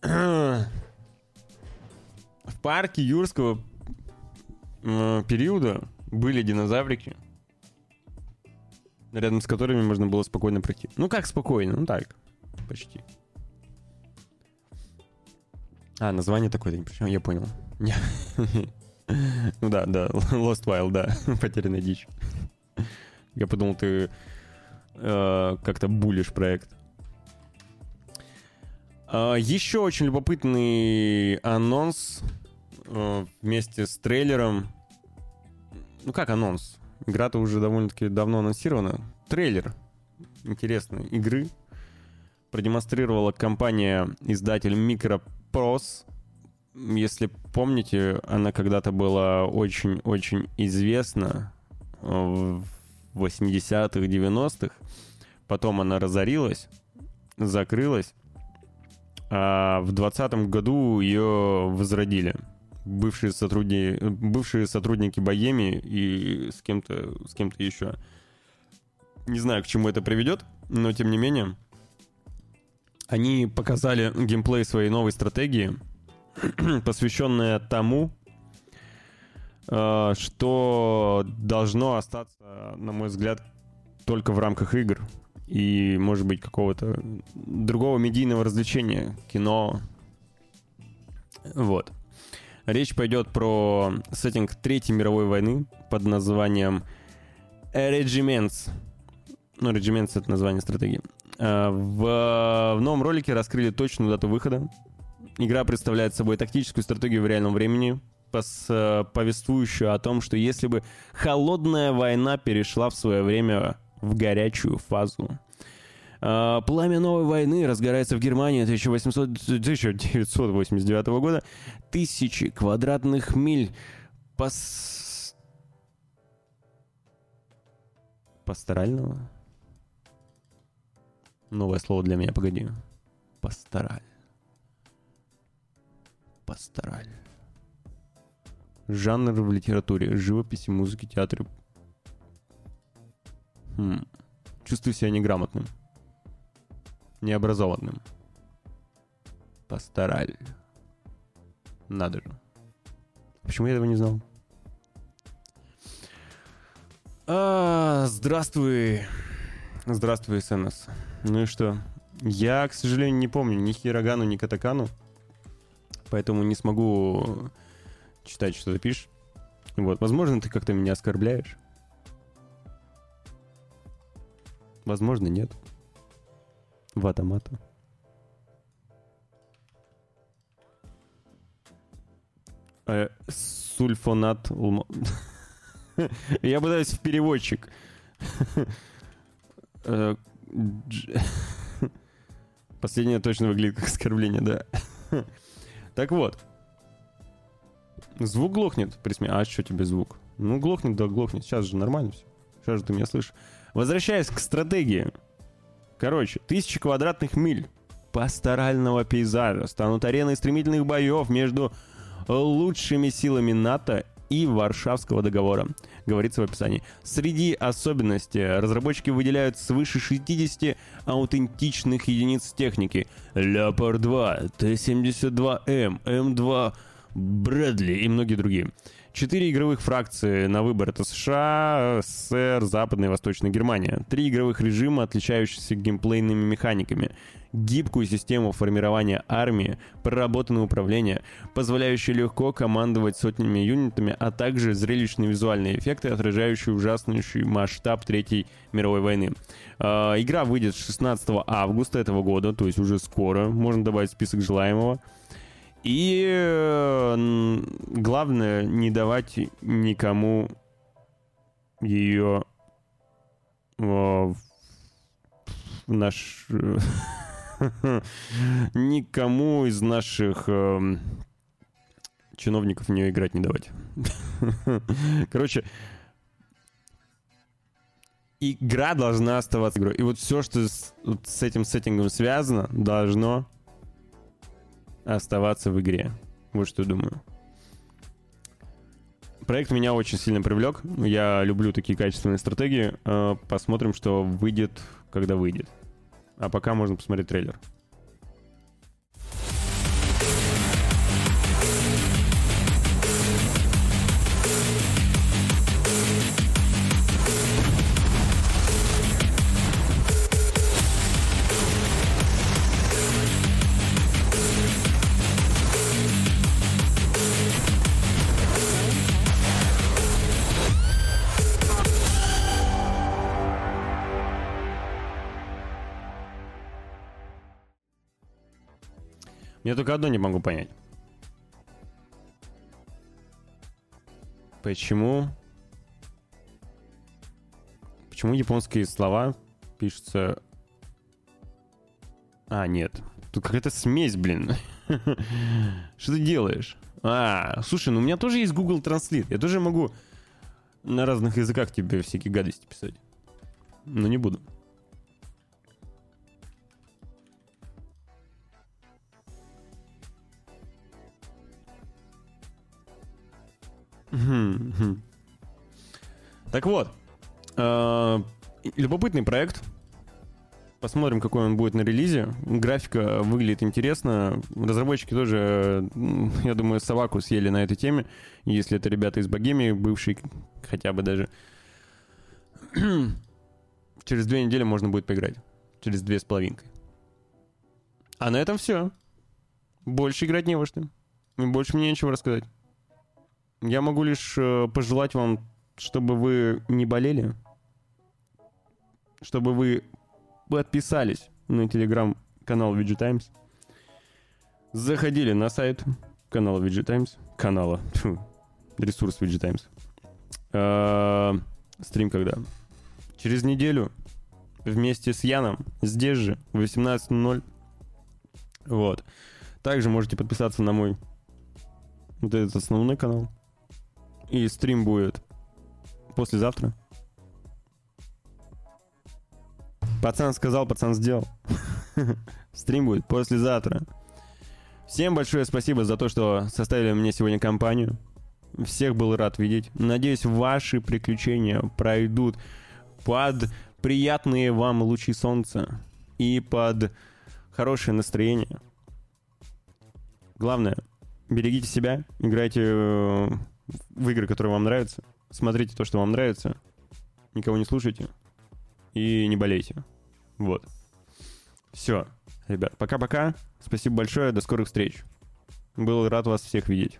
В парке юрского э, периода были динозаврики, рядом с которыми можно было спокойно пройти. Ну как спокойно? Ну так, почти. А, название такое-то не причем, я понял. Ну да, да, Lost Wild, да, потерянная дичь. Я подумал, ты э, как-то булишь проект. Э, еще очень любопытный анонс э, вместе с трейлером. Ну как анонс? Игра-то уже довольно-таки давно анонсирована. Трейлер интересной игры продемонстрировала компания-издатель Microprose. Если помните, она когда-то была очень-очень известна в 80-х, 90-х. Потом она разорилась, закрылась. А в 2020 году ее возродили бывшие, сотрудники, бывшие сотрудники Богеми и с кем-то с кем-то еще. Не знаю, к чему это приведет, но тем не менее. Они показали геймплей своей новой стратегии, посвященная тому, э, что должно остаться, на мой взгляд, только в рамках игр. И, может быть, какого-то другого медийного развлечения, кино. Вот. Речь пойдет про сеттинг Третьей мировой войны под названием Regiments. Ну, Regiments — это название стратегии. А, В, в новом ролике раскрыли точную дату выхода. Игра представляет собой тактическую стратегию в реальном времени, пос- э, повествующую о том, что если бы холодная война перешла в свое время в горячую фазу. А, Пламя новой войны разгорается в Германии 1800 1989 года. Тысячи квадратных миль пас... пасторального? Новое слово для меня, погоди. Пастораль. Пастораль. Жанр в литературе, живописи, музыке, театре. Хм. Чувствую себя неграмотным. Необразованным. Пастораль. Надо же. Почему я этого не знал? А, здравствуй. Здравствуй, СНС. Ну и что? Я, к сожалению, не помню ни Хирогану, ни Катакану. Поэтому не смогу читать, что ты пишешь. Вот, возможно, ты как-то меня оскорбляешь. Возможно, нет. Ватамата. Э, сульфонат Я пытаюсь в переводчик. Э, Последнее точно выглядит как оскорбление, да. Так вот. Звук глохнет при сме- А что тебе звук? Ну, глохнет, да глохнет. Сейчас же нормально все. Сейчас же ты меня слышишь. Возвращаясь к стратегии. Короче, тысячи квадратных миль пасторального пейзажа станут ареной стремительных боев между лучшими силами НАТО и Варшавского договора, говорится в описании. Среди особенностей разработчики выделяют свыше 60 аутентичных единиц техники. Leopard 2, Т-72М, М2 Брэдли и многие другие. Четыре игровых фракции на выбор. Это США, СССР, Западная и Восточная Германия. Три игровых режима, отличающиеся геймплейными механиками. Гибкую систему формирования армии, проработанное управление, позволяющее легко командовать сотнями юнитами, а также зрелищные визуальные эффекты, отражающие ужаснейший масштаб Третьей мировой войны. А, игра выйдет 16 августа этого года, то есть уже скоро. Можно добавить список желаемого. И э, главное, не давать никому ее э, в наш... Никому из наших эм, чиновников в нее играть не давать. Короче, игра должна оставаться игрой. И вот все, что с, вот с этим сеттингом связано, должно оставаться в игре. Вот что думаю. Проект меня очень сильно привлек. Я люблю такие качественные стратегии. Э, Посмотрим, что выйдет, когда выйдет. А пока можно посмотреть трейлер. Я только одно не могу понять. Почему... Почему японские слова пишутся... А, нет. Тут какая-то смесь, блин. Что ты делаешь? А, слушай, ну у меня тоже есть Google Translate. Я тоже могу на разных языках тебе всякие гадости писать. Но не буду. Так вот, э, любопытный проект. Посмотрим, какой он будет на релизе. Графика выглядит интересно. Разработчики тоже, я думаю, собаку съели на этой теме. Если это ребята из Богемии, бывшие хотя бы даже. Через две недели можно будет поиграть. Через две с половинкой. А на этом все. Больше играть не во что. И больше мне нечего рассказать. Я могу лишь э, пожелать вам, чтобы вы не болели, чтобы вы подписались на телеграм-канал VG Times, заходили на сайт канала VG Times, канала, тьфу, ресурс VG Times. Э, Стрим когда? Через неделю вместе с Яном здесь же в 18.00. Вот. Также можете подписаться на мой вот этот основной канал. И стрим будет послезавтра. Пацан сказал, пацан сделал. Стрим будет послезавтра. Всем большое спасибо за то, что составили мне сегодня компанию. Всех был рад видеть. Надеюсь, ваши приключения пройдут под приятные вам лучи солнца и под хорошее настроение. Главное, берегите себя, играйте э, в игры, которые вам нравятся, смотрите то, что вам нравится, никого не слушайте и не болейте. Вот. Все, ребят, пока-пока. Спасибо большое, до скорых встреч. Был рад вас всех видеть.